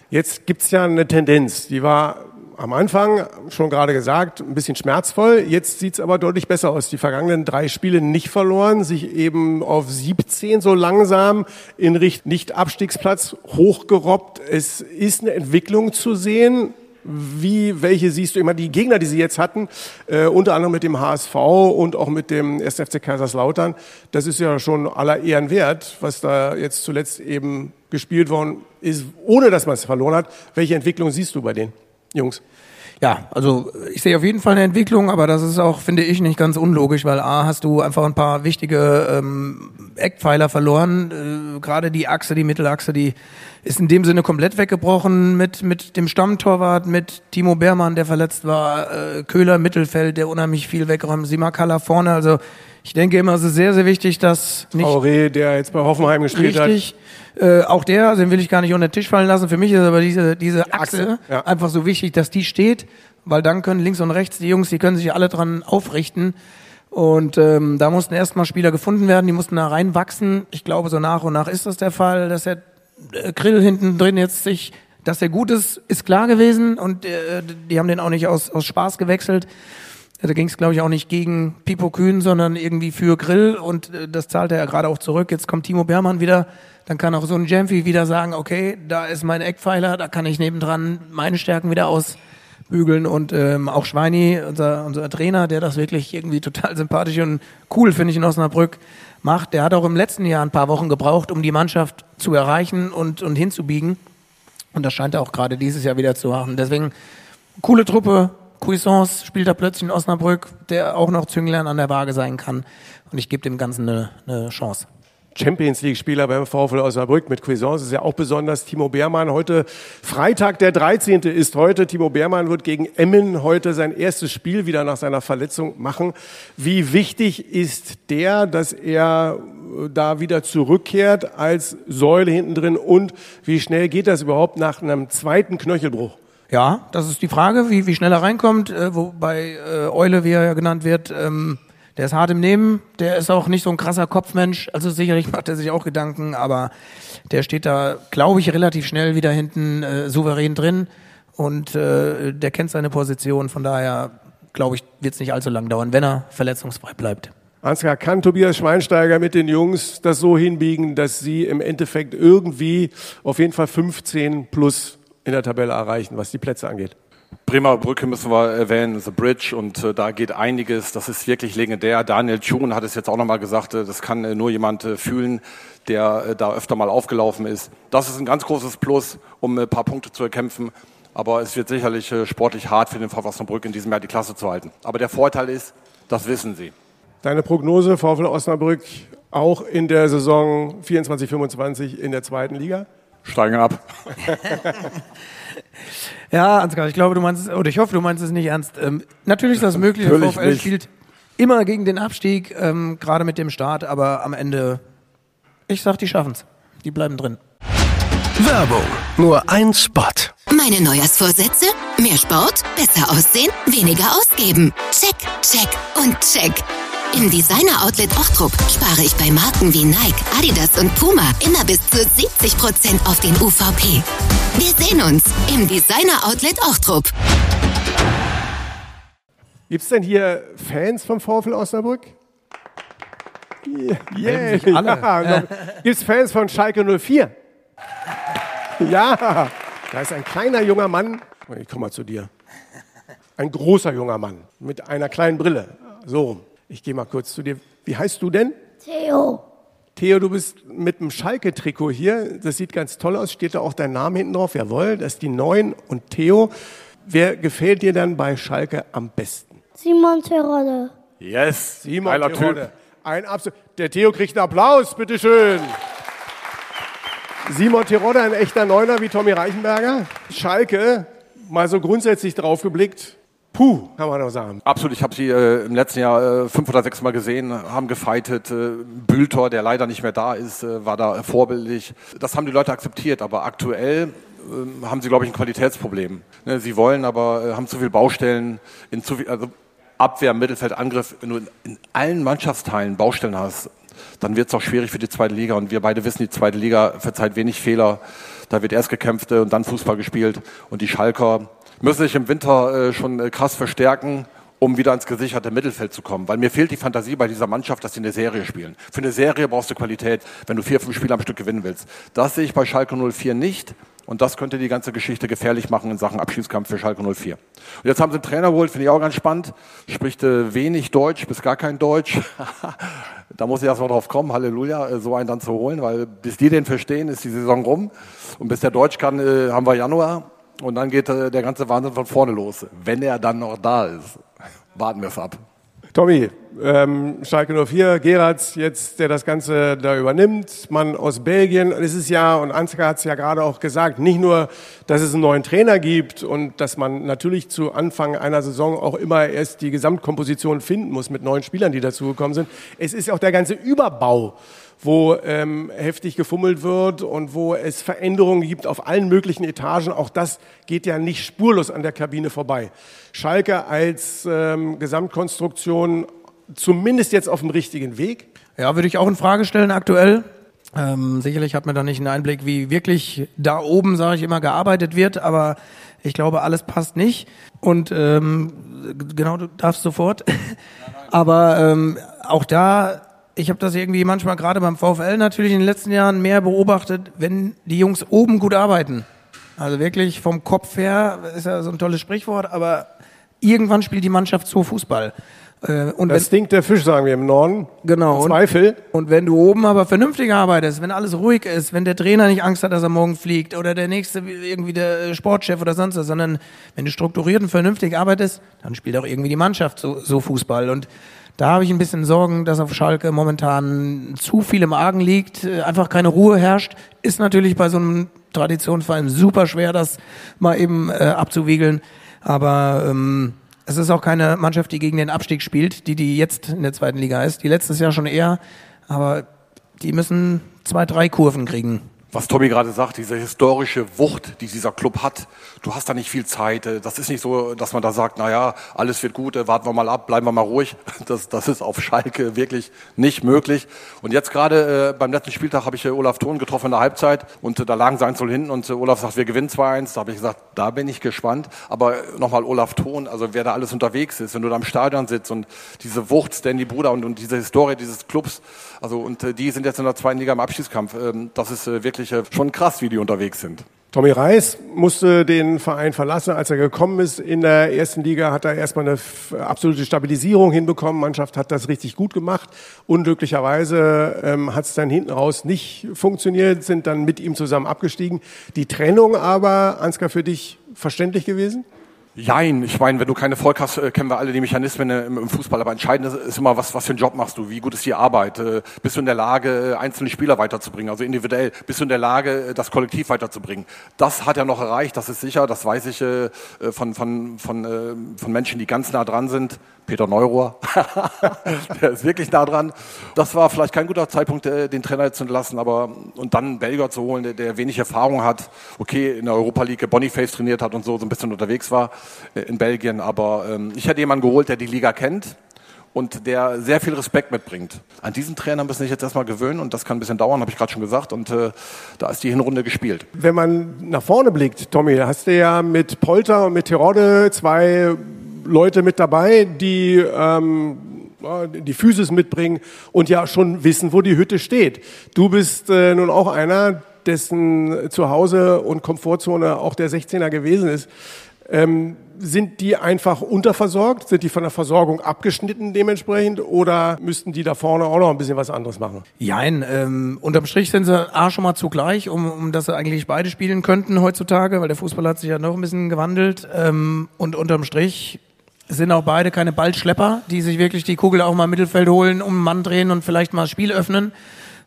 B: Jetzt gibt's ja eine Tendenz, die war am Anfang, schon gerade gesagt, ein bisschen schmerzvoll. Jetzt sieht's aber deutlich besser aus. Die vergangenen drei Spiele nicht verloren, sich eben auf 17 so langsam in Richtung Nicht-Abstiegsplatz hochgerobbt. Es ist eine Entwicklung zu sehen. Wie, welche siehst du immer die Gegner, die sie jetzt hatten, äh, unter anderem mit dem HSV und auch mit dem SFC Kaiserslautern. Das ist ja schon aller Ehren wert, was da jetzt zuletzt eben gespielt worden ist, ohne dass man es verloren hat. Welche Entwicklung siehst du bei denen? Jungs?
C: Ja, also ich sehe auf jeden Fall eine Entwicklung, aber das ist auch, finde ich, nicht ganz unlogisch, weil A, hast du einfach ein paar wichtige ähm, Eckpfeiler verloren. Äh, Gerade die Achse, die Mittelachse, die ist in dem Sinne komplett weggebrochen mit, mit dem Stammtorwart, mit Timo Beermann, der verletzt war, äh, Köhler Mittelfeld, der unheimlich viel wegräumt, Simakala vorne. Also ich denke immer, es ist sehr, sehr wichtig, dass
B: nicht... Aure, der jetzt bei Hoffenheim gespielt
C: richtig, hat äh, auch der, den will ich gar nicht unter den Tisch fallen lassen. Für mich ist aber diese, diese Achse, Achse ja. einfach so wichtig, dass die steht, weil dann können links und rechts die Jungs, die können sich alle dran aufrichten. Und ähm, da mussten erstmal Spieler gefunden werden, die mussten da reinwachsen. Ich glaube, so nach und nach ist das der Fall, dass der äh, Grill hinten drin jetzt sich, dass er gut ist, ist klar gewesen und äh, die haben den auch nicht aus, aus Spaß gewechselt. Da ging es, glaube ich, auch nicht gegen Pipo Kühn, sondern irgendwie für Grill und äh, das zahlt er ja gerade auch zurück. Jetzt kommt Timo Beermann wieder, dann kann auch so ein Jamfi wieder sagen, okay, da ist mein Eckpfeiler, da kann ich nebendran meine Stärken wieder ausbügeln und ähm, auch Schweini, unser, unser Trainer, der das wirklich irgendwie total sympathisch und cool, finde ich, in Osnabrück macht, der hat auch im letzten Jahr ein paar Wochen gebraucht, um die Mannschaft zu erreichen und, und hinzubiegen. Und das scheint er auch gerade dieses Jahr wieder zu machen. Deswegen coole Truppe, Cuisance spielt da plötzlich in Osnabrück, der auch noch Zünglein an der Waage sein kann. Und ich gebe dem Ganzen eine, eine Chance.
B: Champions League-Spieler beim VfL Osnabrück mit Cuisance ist ja auch besonders. Timo Beermann heute, Freitag der 13. ist heute. Timo Beermann wird gegen Emmen heute sein erstes Spiel wieder nach seiner Verletzung machen. Wie wichtig ist der, dass er äh, da wieder zurückkehrt als Säule hinten drin und wie schnell geht das überhaupt nach einem zweiten Knöchelbruch?
C: Ja, das ist die Frage, wie, wie schnell er reinkommt, äh, wobei äh, Eule, wie er ja genannt wird, ähm, der ist hart im Nehmen, der ist auch nicht so ein krasser Kopfmensch, also sicherlich macht er sich auch Gedanken, aber der steht da, glaube ich, relativ schnell wieder hinten äh, souverän drin und äh, der kennt seine Position, von daher glaube ich, wird es nicht allzu lang dauern, wenn er verletzungsfrei bleibt.
B: Ansgar, kann Tobias Schweinsteiger mit den Jungs das so hinbiegen, dass sie im Endeffekt irgendwie auf jeden Fall 15 plus in der Tabelle erreichen, was die Plätze angeht?
D: Bremer Brücke müssen wir erwähnen, The Bridge, und äh, da geht einiges. Das ist wirklich legendär. Daniel Thun hat es jetzt auch nochmal gesagt, äh, das kann äh, nur jemand äh, fühlen, der äh, da öfter mal aufgelaufen ist. Das ist ein ganz großes Plus, um ein paar Punkte zu erkämpfen. Aber es wird sicherlich äh, sportlich hart für den VfL Osnabrück in diesem Jahr die Klasse zu halten. Aber der Vorteil ist, das wissen sie.
B: Deine Prognose, VfL Osnabrück, auch in der Saison 24, 25 in der zweiten Liga?
D: Steigen ab.
C: Ja, Ansgar, ich glaube, du meinst es, oder ich hoffe, du meinst es nicht ernst. Ähm, natürlich ist das möglich, der VfL
B: nicht.
C: spielt immer gegen den Abstieg, ähm, gerade mit dem Start, aber am Ende, ich sag, die schaffen's. Die bleiben drin.
E: Werbung. Nur ein Spot.
F: Meine Neujahrsvorsätze? Mehr Sport, besser aussehen, weniger ausgeben. Check, check und check. Im Designer Outlet Ochtrup spare ich bei Marken wie Nike, Adidas und Puma immer bis zu 70% auf den UVP. Wir sehen uns im Designer Outlet Ochtrup.
B: Gibt es denn hier Fans vom VfL Osnabrück? Yeah. Yeah. Ja, Gibt es Fans von Schalke 04? Ja, da ist ein kleiner junger Mann. Ich komme mal zu dir. Ein großer junger Mann mit einer kleinen Brille. So rum. Ich gehe mal kurz zu dir. Wie heißt du denn?
G: Theo,
B: Theo, du bist mit einem Schalke-Trikot hier. Das sieht ganz toll aus. Steht da auch dein Name hinten drauf? Jawohl, das ist die 9. Und Theo, wer gefällt dir dann bei Schalke am besten?
G: Simon Terodde,
D: Yes,
B: Simon
D: geiler
B: Terodde.
D: Typ.
B: Ein Absol Der Theo kriegt einen Applaus, bitteschön. Simon Terodde, ein echter Neuner wie Tommy Reichenberger. Schalke, mal so grundsätzlich drauf geblickt. Puh, kann man doch sagen.
D: Absolut, ich habe sie äh, im letzten Jahr äh, fünf oder sechs Mal gesehen, haben gefightet. Äh, Bülter, der leider nicht mehr da ist, äh, war da vorbildlich. Das haben die Leute akzeptiert, aber aktuell äh, haben sie, glaube ich, ein Qualitätsproblem. Ne, sie wollen, aber äh, haben zu viele Baustellen, in zu viel, also Abwehr, Mittelfeld, Angriff. Wenn du in, in allen Mannschaftsteilen Baustellen hast, dann wird es auch schwierig für die zweite Liga. Und wir beide wissen, die zweite Liga verzeiht wenig Fehler. Da wird erst gekämpft äh, und dann Fußball gespielt. Und die Schalker müssen sich im Winter äh, schon äh, krass verstärken, um wieder ins gesicherte Mittelfeld zu kommen. Weil mir fehlt die Fantasie bei dieser Mannschaft, dass sie eine Serie spielen. Für eine Serie brauchst du Qualität, wenn du vier, fünf Spiele am Stück gewinnen willst. Das sehe ich bei Schalke 04 nicht. Und das könnte die ganze Geschichte gefährlich machen in Sachen Abschiedskampf für Schalke 04. Und jetzt haben sie einen Trainer geholt, finde ich auch ganz spannend. Spricht äh, wenig Deutsch bis gar kein Deutsch. da muss ich erst mal drauf kommen, Halleluja, äh, so einen dann zu holen, weil bis die den verstehen, ist die Saison rum. Und bis der Deutsch kann, äh, haben wir Januar. Und dann geht äh, der ganze Wahnsinn von vorne los. Wenn er dann noch da ist. Warten wir es ab.
B: Tommy, ähm, Schalke 04, Geratz jetzt, der das Ganze da übernimmt, Mann aus Belgien. Es ist ja, und Ansgar hat es ja gerade auch gesagt, nicht nur, dass es einen neuen Trainer gibt und dass man natürlich zu Anfang einer Saison auch immer erst die Gesamtkomposition finden muss mit neuen Spielern, die dazugekommen sind. Es ist auch der ganze Überbau wo ähm, heftig gefummelt wird und wo es Veränderungen gibt auf allen möglichen Etagen. Auch das geht ja nicht spurlos an der Kabine vorbei. Schalke als ähm, Gesamtkonstruktion zumindest jetzt auf dem richtigen Weg.
C: Ja, würde ich auch in Frage stellen aktuell. Ähm, sicherlich hat man da nicht einen Einblick, wie wirklich da oben, sage ich immer, gearbeitet wird, aber ich glaube, alles passt nicht. Und ähm, genau, du darfst sofort. aber ähm, auch da, ich habe das irgendwie manchmal gerade beim VfL natürlich in den letzten Jahren mehr beobachtet, wenn die Jungs oben gut arbeiten. Also wirklich vom Kopf her ist ja so ein tolles Sprichwort, aber irgendwann spielt die Mannschaft so Fußball. Äh, Und
B: Das stinkt der Fisch, sagen wir im Norden.
C: Genau. Und-
B: Zweifel.
C: und wenn du oben aber vernünftig arbeitest, wenn alles ruhig ist, wenn der Trainer nicht Angst hat, dass er morgen fliegt oder der nächste irgendwie der Sportchef oder sonst was, sondern wenn du strukturiert und vernünftig arbeitest, dann spielt auch irgendwie die Mannschaft so, so Fußball. Und da habe ich ein bisschen Sorgen, dass auf Schalke momentan zu viel im Argen liegt, äh, einfach keine Ruhe herrscht. Ist natürlich bei so einem Traditionsverein super schwer, das mal eben äh, abzuwiegeln. Aber ähm, es ist auch keine Mannschaft, die gegen den Abstieg spielt, die die jetzt in der zweiten Liga ist. Die letztes Jahr schon eher, aber die müssen zwei, drei Kurven kriegen.
D: Was Tommy gerade sagt, diese historische Wucht, die dieser Club hat. Du hast da nicht viel Zeit. Äh, Das ist nicht so, dass man da sagt, na ja, alles wird gut, äh, warten wir mal ab, bleiben wir mal ruhig. Das, das ist auf Schalke wirklich nicht möglich. Und jetzt gerade äh, beim letzten Spieltag habe ich äh, Olaf Thon getroffen in der Halbzeit und äh, da lagen sie 1 hinten und äh, Olaf sagt, wir gewinnen 2-1. Da habe ich gesagt, da bin ich gespannt. Aber nochmal Olaf Thon, also wer da alles unterwegs ist, wenn du da im Stadion sitzt und diese Wucht, Stanley Bruder und, und diese Historie dieses Clubs, also und die sind jetzt in der zweiten Liga im Abschiedskampf. Ähm, das ist wirklich äh, schon krass, wie die unterwegs sind.
B: Tommy Reis musste den Verein verlassen, als er gekommen ist. In der ersten Liga hat er erstmal eine absolute Stabilisierung hinbekommen. Mannschaft hat das richtig gut gemacht. Unglücklicherweise ähm, hat es dann hinten raus nicht funktioniert, sind dann mit ihm zusammen abgestiegen. Die Trennung aber, Ansgar, für dich verständlich gewesen?
D: Jein, ich meine, wenn du keine Volk hast, äh, kennen wir alle die Mechanismen äh, im, im Fußball. Aber entscheidend ist, ist immer, was, was für einen Job machst du, wie gut ist die Arbeit, äh, bist du in der Lage, äh, einzelne Spieler weiterzubringen, also individuell, bist du in der Lage, äh, das Kollektiv weiterzubringen. Das hat er noch erreicht, das ist sicher, das weiß ich äh, von, von, von, äh, von Menschen, die ganz nah dran sind. Peter Neurohr, der ist wirklich nah dran. Das war vielleicht kein guter Zeitpunkt, äh, den Trainer jetzt zu entlassen, aber und dann einen Belgier zu holen, der, der wenig Erfahrung hat, okay, in der Europa League Boniface trainiert hat und so, so ein bisschen unterwegs war in Belgien, aber ähm, ich hätte jemanden geholt, der die Liga kennt und der sehr viel Respekt mitbringt. An diesen Trainer müssen sich jetzt erstmal gewöhnen und das kann ein bisschen dauern, habe ich gerade schon gesagt und äh, da ist die Hinrunde gespielt.
B: Wenn man nach vorne blickt, Tommy, hast du ja mit Polter und mit Terodde zwei Leute mit dabei, die ähm, die Physis mitbringen und ja schon wissen, wo die Hütte steht. Du bist äh, nun auch einer, dessen Zuhause und Komfortzone auch der 16er gewesen ist. Ähm, sind die einfach unterversorgt? Sind die von der Versorgung abgeschnitten dementsprechend? Oder müssten die da vorne auch noch ein bisschen was anderes machen?
C: Jein, ähm, unterm Strich sind sie A schon mal zugleich, um, um dass sie eigentlich beide spielen könnten heutzutage, weil der Fußball hat sich ja noch ein bisschen gewandelt. Ähm, und unterm Strich sind auch beide keine Ballschlepper, die sich wirklich die Kugel auch mal im Mittelfeld holen, um einen Mann drehen und vielleicht mal das Spiel öffnen,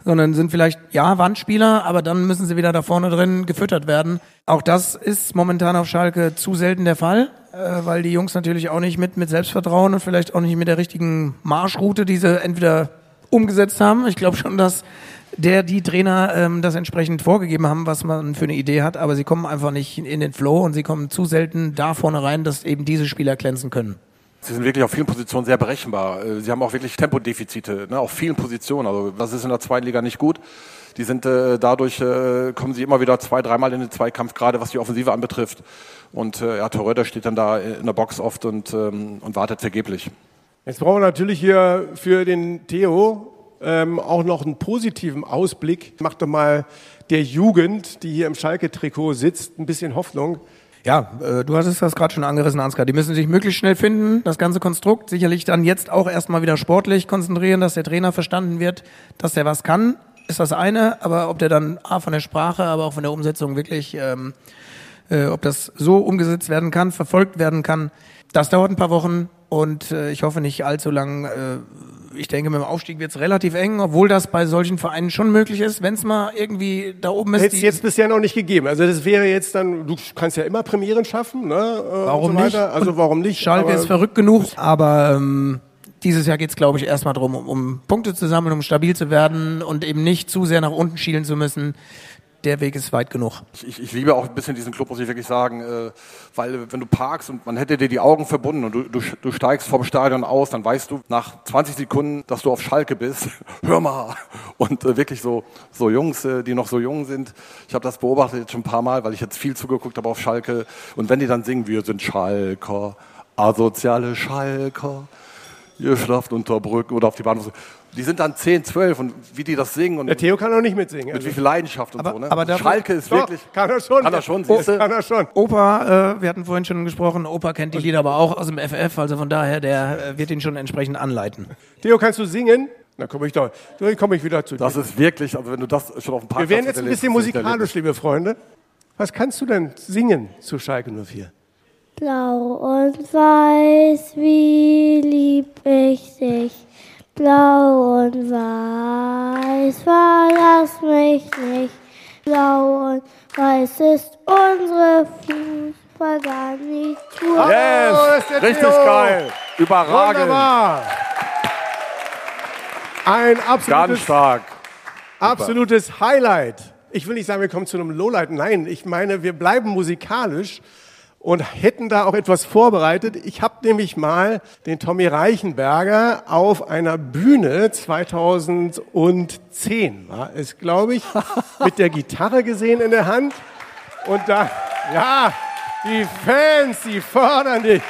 C: sondern sind vielleicht, ja, Wandspieler, aber dann müssen sie wieder da vorne drin gefüttert werden. Auch das ist momentan auf Schalke zu selten der Fall, äh, weil die Jungs natürlich auch nicht mit, mit Selbstvertrauen und vielleicht auch nicht mit der richtigen Marschroute, die sie entweder umgesetzt haben. Ich glaube schon, dass der, die Trainer ähm, das entsprechend vorgegeben haben, was man für eine Idee hat, aber sie kommen einfach nicht in den Flow und sie kommen zu selten da vorne rein, dass eben diese Spieler glänzen können.
D: Sie sind wirklich auf vielen Positionen sehr berechenbar. Äh, Sie haben auch wirklich Tempodefizite, ne, auf vielen Positionen. Also das ist in der zweiten Liga nicht gut. Die sind äh, dadurch äh, kommen sie immer wieder zwei, dreimal in den Zweikampf, gerade was die Offensive anbetrifft. Und äh, ja, Torröder steht dann da in der Box oft und, ähm, und wartet vergeblich.
B: Jetzt brauchen wir natürlich hier für den Theo ähm, auch noch einen positiven Ausblick. Mach doch mal der Jugend, die hier im Schalke-Trikot sitzt, ein bisschen Hoffnung.
C: Ja, äh, du hattest das gerade schon angerissen, Ansgar. Die müssen sich möglichst schnell finden, das ganze Konstrukt. Sicherlich dann jetzt auch erstmal wieder sportlich konzentrieren, dass der Trainer verstanden wird, dass der was kann, ist das eine. Aber ob der dann A, von der Sprache, aber auch von der Umsetzung wirklich, ähm, äh, ob das so umgesetzt werden kann, verfolgt werden kann, das dauert ein paar Wochen und äh, ich hoffe nicht allzu lang. Äh, ich denke, mit dem Aufstieg wird es relativ eng, obwohl das bei solchen Vereinen schon möglich ist, wenn es mal irgendwie da oben ist.
B: Hätte es jetzt bisher noch nicht gegeben. Also das wäre jetzt dann, du kannst ja immer Premieren schaffen, ne? äh,
C: Warum
B: so
C: nicht?
B: Also
C: Und
B: warum nicht?
C: Schalke
B: Aber
C: ist verrückt genug, aber ähm, dieses Jahr geht es, glaube ich, erstmal darum, um, um Punkte zu sammeln, um stabil zu werden und eben nicht zu sehr nach unten schielen zu müssen. Der Weg ist weit genug.
D: Ich, ich liebe auch ein bisschen diesen Club, muss ich wirklich sagen, äh, weil wenn du parkst und man hätte dir die Augen verbunden und du, du, du steigst vom Stadion aus, dann weißt du nach 20 Sekunden, dass du auf Schalke bist. Hör mal! Und äh, wirklich so, so Jungs, äh, die noch so jung sind. Ich habe das beobachtet jetzt schon ein paar Mal, weil ich jetzt viel zugeguckt habe auf Schalke. Und wenn die dann singen, wir sind Schalker, asoziale Schalker, ihr schlaft unter Brücken oder auf die Bahnhof. Die sind dann 10, 12 und wie die das singen und
B: der Theo kann auch nicht mitsingen.
D: mit
B: Also,
D: wie viel Leidenschaft und
C: Aber-
D: so. Ne?
C: aber
D: Schalke ist
B: doch,
D: wirklich.
B: kann er schon.
D: Kann er schon,
B: Oh,
D: siehste?
B: kann er schon.
C: Opa, äh, wir hatten vorhin schon gesprochen, Opa kennt die Lieder aber auch aus dem FF, also von daher, der äh, wird ihn schon entsprechend anleiten.
B: Theo, kannst du singen? Na komme ich doch, dann komme ich wieder zu dir.
D: Das ist wirklich, also wenn du das schon auf dem Parkplatz
B: Wir werden jetzt ein bisschen musikalisch, liebe Freunde. Was kannst du denn singen zu Schalke 04?
G: Blau und weiß, wie lieb ich dich. Blau und weiß, verlass mich nicht. Blau und weiß ist unsere Fußballgarnitur.
B: Oh,
D: Yes, richtig
B: Theo.
D: geil, überragend,
B: Wunderbar. Ein
D: ganz
B: absolutes,
D: stark.
B: absolutes Highlight Ich will nicht sagen, wir kommen zu einem Lowlight. Nein, ich meine, wir bleiben musikalisch und hätten da auch etwas vorbereitet. Ich habe nämlich mal den Tommy Reichenberger auf einer Bühne 2010 war es, glaube ich, mit der Gitarre gesehen in der Hand. Und da, ja, die Fans, die fördern dich.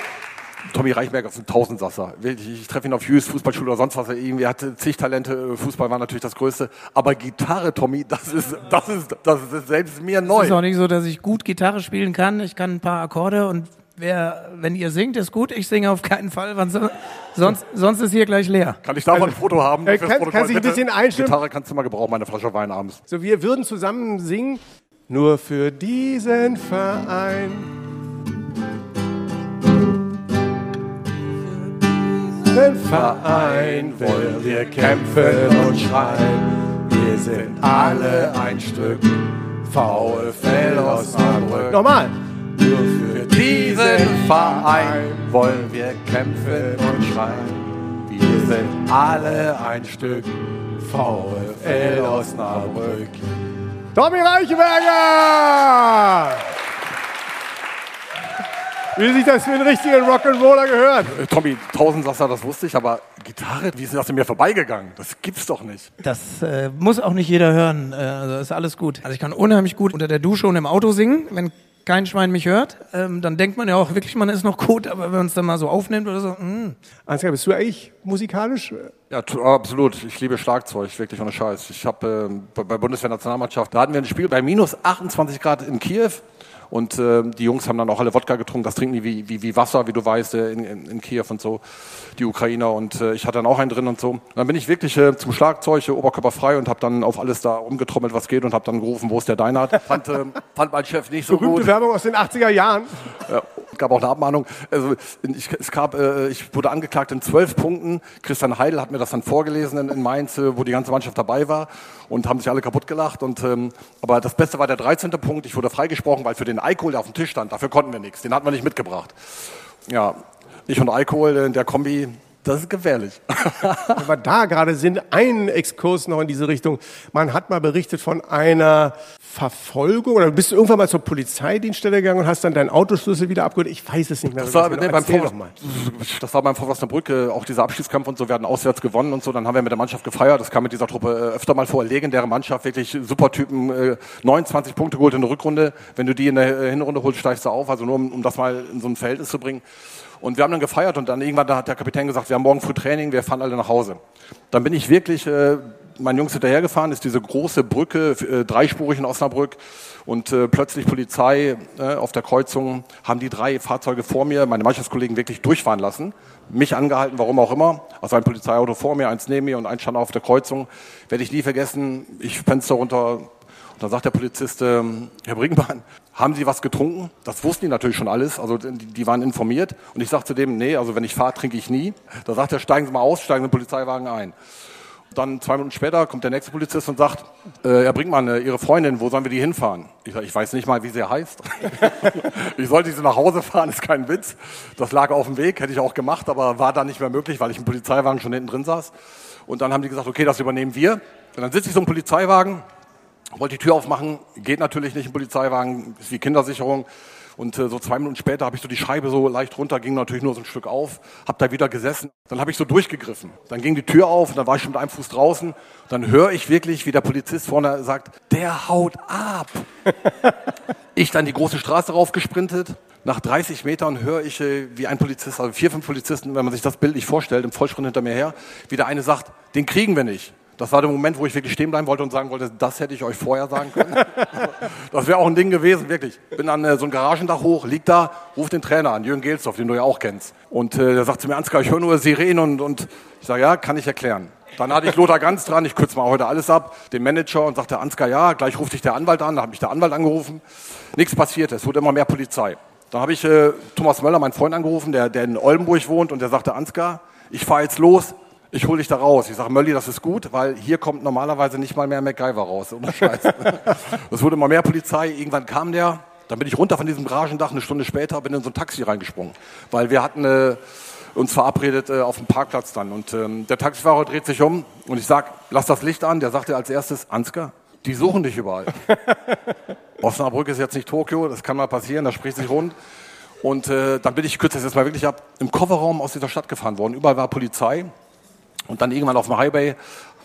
D: Tommy Reichberger ist ein Tausendsasser. Ich treffe ihn auf Hughes, Fußballschule oder sonst was. Er irgendwie hatte zig Talente. Fußball war natürlich das Größte. Aber Gitarre, Tommy, das ist, das ist, das ist selbst mir
C: Es
D: neu.
C: ist auch nicht so, dass ich gut Gitarre spielen kann. Ich kann ein paar Akkorde und wer, wenn ihr singt, ist gut. Ich singe auf keinen Fall, wann so, sonst, sonst ist hier gleich leer.
D: Kann ich da mal ein Foto haben?
B: äh,
D: fürs
B: kann- kannst dich ein bisschen einstimmen?
D: Gitarre kannst du mal gebrauchen, meine Flasche Wein abends.
B: So, wir würden zusammen singen. Nur für diesen Verein. Den Verein wollen wir kämpfen und schreien. Wir sind alle ein Stück VfL Osnabrück. Nochmal. Nur für diesen Verein wollen wir kämpfen und schreien. Wir sind alle ein Stück VfL Osnabrück. Tommy Reichenberger! Wie sich das für einen richtigen Rock'n'Roller gehört.
D: Äh, Tommy, Tausendsasser, das wusste ich, aber Gitarre, wie ist das an mir vorbeigegangen? Das gibt's doch nicht.
C: Das äh, muss auch nicht jeder hören. Äh, also ist alles gut. Also ich kann unheimlich gut unter der Dusche und im Auto singen, wenn kein Schwein mich hört. Ähm, dann denkt man ja auch wirklich, man ist noch gut, aber wenn man es dann mal so aufnimmt oder so, mh.
B: Ansgar, bist du eigentlich musikalisch?
D: Ja, tu- absolut. Ich liebe Schlagzeug, wirklich ohne Scheiß. Ich habe ähm, bei, bei Bundeswehr-Nationalmannschaft, da hatten wir ein Spiel bei minus 28 Grad in Kiew. Und ähm, die Jungs haben dann auch alle Wodka getrunken. Das trinken die wie, wie, wie Wasser, wie du weißt, äh, in, in, in Kiew und so, die Ukrainer. Und äh, ich hatte dann auch einen drin und so. Und dann bin ich wirklich äh, zum Schlagzeug, äh, oberkörperfrei und habe dann auf alles da rumgetrommelt, was geht und habe dann gerufen, wo ist der Deinert. Fand, ähm, fand mein Chef nicht so
B: Berühmte
D: gut.
B: Werbung aus den 80er Jahren.
D: Ja, gab auch eine Abmahnung. Also ich, es gab, äh, ich wurde angeklagt in zwölf Punkten. Christian Heidel hat mir das dann vorgelesen in, in Mainz, äh, wo die ganze Mannschaft dabei war und haben sich alle kaputt gelacht. Und, ähm, aber das Beste war der 13. Punkt. Ich wurde freigesprochen, weil für den Alkohol, der auf dem Tisch stand, dafür konnten wir nichts. Den hatten wir nicht mitgebracht. Ja, ich und Alkohol äh, in der Kombi, das ist gefährlich.
B: Wenn wir da gerade sind, ein Exkurs noch in diese Richtung. Man hat mal berichtet von einer Verfolgung oder bist du irgendwann mal zur Polizeidienststelle gegangen und hast dann deinen Autoschlüssel wieder abgeholt? Ich weiß es nicht mehr.
D: Das war,
B: ganz
D: nee,
B: genau.
D: beim
B: doch mal.
D: das war beim Osnabrück, äh, auch dieser Abschiedskampf und so, hatten auswärts gewonnen und so, dann haben wir mit der Mannschaft gefeiert, das kam mit dieser Truppe äh, öfter mal vor, legendäre Mannschaft, wirklich super Typen, äh, 29 Punkte geholt in der Rückrunde, wenn du die in der äh, Hinrunde holst, steigst du auf, also nur um, um das mal in so ein Verhältnis zu bringen. Und wir haben dann gefeiert und dann irgendwann da hat der Kapitän gesagt, wir haben morgen früh Training, wir fahren alle nach Hause. Dann bin ich wirklich äh, meinen Jungs hinterhergefahren, ist diese große Brücke, äh, dreispurig in Osnabrück. Und äh, plötzlich Polizei äh, auf der Kreuzung, haben die drei Fahrzeuge vor mir, meine Mannschaftskollegen wirklich durchfahren lassen, mich angehalten, warum auch immer, also ein Polizeiauto vor mir, eins neben mir und ein stand auf der Kreuzung, werde ich nie vergessen, ich Fenster runter, dann sagt der Polizist, ähm, Herr Brinkmann, haben Sie was getrunken? Das wussten die natürlich schon alles, also die, waren informiert. Und ich sage zu dem, nee, also wenn ich fahre, trinke ich nie. Da sagt er, steigen Sie mal aus, steigen Sie in den Polizeiwagen ein. Dann zwei Minuten später kommt der nächste Polizist und sagt, äh, Herr Brinkmann, äh, Ihre Freundin, wo sollen wir die hinfahren? Ich sag, ich weiß nicht mal, wie sie heißt. ich sollte sie nach Hause fahren, ist kein Witz. Das lag auf dem Weg, hätte ich auch gemacht, aber war dann nicht mehr möglich, weil ich im Polizeiwagen schon hinten drin saß. Und dann haben die gesagt, okay, das übernehmen wir. Und dann sitze ich so im Polizeiwagen, wollte die Tür aufmachen, geht natürlich nicht im Polizeiwagen, ist wie Kindersicherung. Und äh, so zwei Minuten später habe ich so die Scheibe so leicht runter, ging natürlich nur so ein Stück auf, habe da wieder gesessen. Dann habe ich so durchgegriffen. Dann ging die Tür auf und dann war ich schon mit einem Fuß draußen. Dann höre ich wirklich, wie der Polizist vorne sagt, der haut ab. ich dann die große Straße raufgesprintet. Nach 30 Metern höre ich, äh, wie ein Polizist, also vier, fünf Polizisten, wenn man sich das Bild nicht vorstellt, im Vollsprint hinter mir her, wie der eine sagt, den kriegen wir nicht. Das war der Moment, wo ich wirklich stehen bleiben wollte und sagen wollte, das hätte ich euch vorher sagen können. das wäre auch ein Ding gewesen, wirklich. Bin an äh, so ein Garagendach hoch, liegt da, ruft den Trainer an, Jürgen Gelsdorf, den du ja auch kennst. Und äh, der sagt zu mir, Ansgar, ich höre nur Sirenen und, und ich sage, ja, kann ich erklären. Dann hatte ich Lothar Ganz dran, ich kürze mal heute alles ab, den Manager und sagte, Ansgar, ja, gleich ruft dich der Anwalt an, da hat mich der Anwalt angerufen. Nichts passiert, es wurde immer mehr Polizei. Dann habe ich äh, Thomas Möller, meinen Freund, angerufen, der, der in Oldenburg wohnt und der sagte, Ansgar, ich fahre jetzt los, ich hole dich da raus. Ich sage, Mölli, das ist gut, weil hier kommt normalerweise nicht mal mehr MacGyver raus. Ohne Scheiß. es wurde immer mehr Polizei. Irgendwann kam der. Dann bin ich runter von diesem Garagendach. Eine Stunde später bin in so ein Taxi reingesprungen. Weil wir hatten äh, uns verabredet äh, auf dem Parkplatz dann. Und ähm, der Taxifahrer dreht sich um und ich sag, lass das Licht an. Der sagte als erstes, Ansgar, Die suchen dich überall. Osnabrück ist jetzt nicht Tokio, das kann mal passieren, das spricht sich rund. Und äh, dann bin ich, kürze das jetzt mal wirklich ab, im Kofferraum aus dieser Stadt gefahren worden. Überall war Polizei. Und dann irgendwann auf dem Highway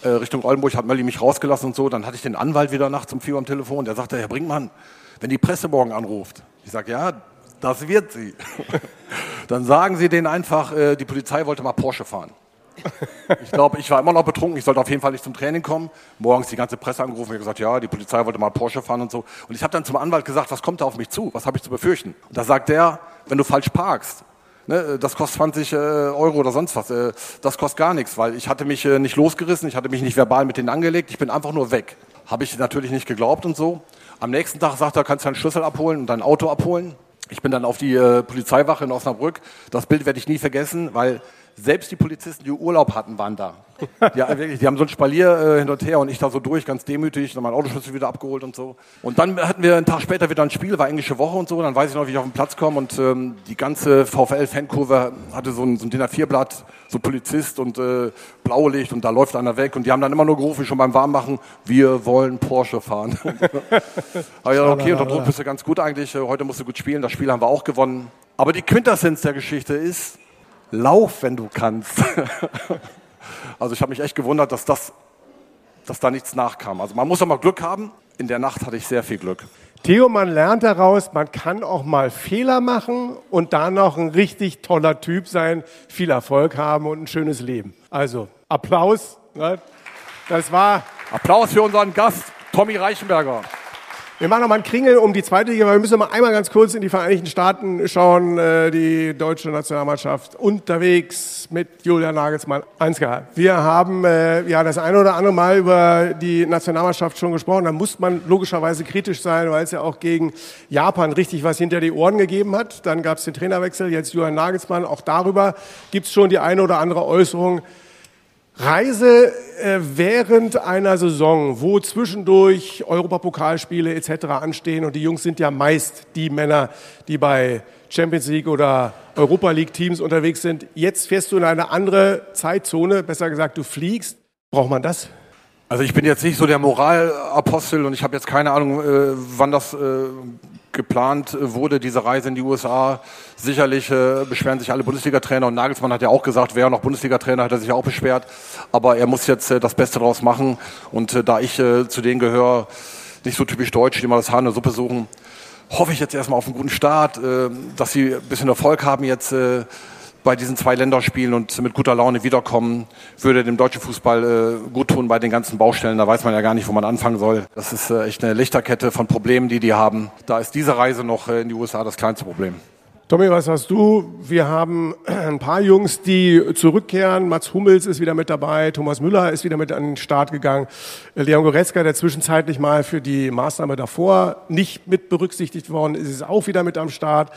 D: äh, Richtung Oldenburg hat Mölli mich rausgelassen und so. Dann hatte ich den Anwalt wieder nachts um vier Uhr am Telefon. Der sagte, Herr Brinkmann, wenn die Presse morgen anruft. Ich sage, ja, das wird sie. dann sagen Sie denen einfach, äh, die Polizei wollte mal Porsche fahren. Ich glaube, ich war immer noch betrunken, ich sollte auf jeden Fall nicht zum Training kommen. Morgens die ganze Presse angerufen und gesagt, ja, die Polizei wollte mal Porsche fahren und so. Und ich habe dann zum Anwalt gesagt, was kommt da auf mich zu? Was habe ich zu befürchten? Und da sagt der, wenn du falsch parkst, ne, das kostet 20 äh, Euro oder sonst was, äh, das kostet gar nichts, weil ich hatte mich äh, nicht losgerissen, ich hatte mich nicht verbal mit denen angelegt, ich bin einfach nur weg. Habe ich natürlich nicht geglaubt und so. Am nächsten Tag sagt er, kannst du deinen Schlüssel abholen und dein Auto abholen. Ich bin dann auf die äh, Polizeiwache in Osnabrück. Das Bild werde ich nie vergessen, weil selbst die Polizisten, die Urlaub hatten, waren da. Ja, wirklich, die haben so ein Spalier äh, hin und her und ich da so durch, ganz demütig, dann mein Autoschlüssel wieder abgeholt und so. Und dann hatten wir einen Tag später wieder ein Spiel, war englische Woche und so. Dann weiß ich noch, wie ich auf den Platz komme und ähm, die ganze VfL-Fankurve hatte so ein, so ein DIN A4-Blatt, so Polizist und äh, Blaulicht und da läuft einer weg und die haben dann immer nur gerufen, schon beim Warmmachen, wir wollen Porsche fahren. Aber ja, okay, unter Druck bist du ganz gut eigentlich. Äh, heute musst du gut spielen, das Spiel haben wir auch gewonnen. Aber die Quintessenz der Geschichte ist, lauf, wenn du kannst. also ich habe mich echt gewundert, dass das, dass da nichts nachkam. Also man muss auch mal Glück haben. In der Nacht hatte ich sehr viel Glück.
B: Theo, man lernt daraus, man kann auch mal Fehler machen und da noch ein richtig toller Typ sein, viel Erfolg haben und ein schönes Leben. Also Applaus. Ne? Das war.
D: Applaus für unseren Gast, Tommy Reichenberger.
B: Wir machen noch mal einen Kringel um die zweite Liga, weil wir müssen mal einmal ganz kurz in die Vereinigten Staaten schauen. Äh, die deutsche Nationalmannschaft unterwegs mit Julian Nagelsmann. Ansgar, wir haben äh, ja das eine oder andere Mal über die Nationalmannschaft schon gesprochen. Da muss man logischerweise kritisch sein, weil es ja auch gegen Japan richtig was hinter die Ohren gegeben hat. Dann gab es den Trainerwechsel, jetzt Julian Nagelsmann. Auch darüber gibt es schon die eine oder andere Äußerung. Reise äh, während einer Saison, wo zwischendurch Europapokalspiele etc. anstehen und die Jungs sind ja meist die Männer, die bei Champions League oder Europa League Teams unterwegs sind. Jetzt fährst du in eine andere Zeitzone, besser gesagt, du fliegst. Braucht man das?
D: Also ich bin jetzt nicht so der Moralapostel und ich habe jetzt keine Ahnung, äh, wann das äh, geplant wurde, diese Reise in die USA. Sicherlich äh, beschweren sich alle Bundesliga-Trainer und Nagelsmann hat ja auch gesagt, wäre noch Bundesliga-Trainer, hat er sich auch beschwert. Aber er muss jetzt äh, das Beste daraus machen. Und äh, da ich äh, zu denen gehöre, nicht so typisch deutsch, die mal das Haar in der Suppe suchen, hoffe ich jetzt erstmal auf einen guten Start, äh, dass sie ein bisschen Erfolg haben jetzt. Äh, bei diesen zwei Länderspielen und mit guter Laune wiederkommen, würde dem deutschen Fußball äh, gut tun bei den ganzen Baustellen. Da weiß man ja gar nicht, wo man anfangen soll. Das ist äh, echt eine Lichterkette von Problemen, die die haben. Da ist diese Reise noch äh, in die USA das kleinste Problem.
B: Tommy, was hast du? Wir haben ein paar Jungs, die zurückkehren. Mats Hummels ist wieder mit dabei. Thomas Müller ist wieder mit an den Start gegangen. Leon Goretzka, der zwischenzeitlich mal für die Maßnahme davor nicht mit berücksichtigt worden ist, ist auch wieder mit am Start.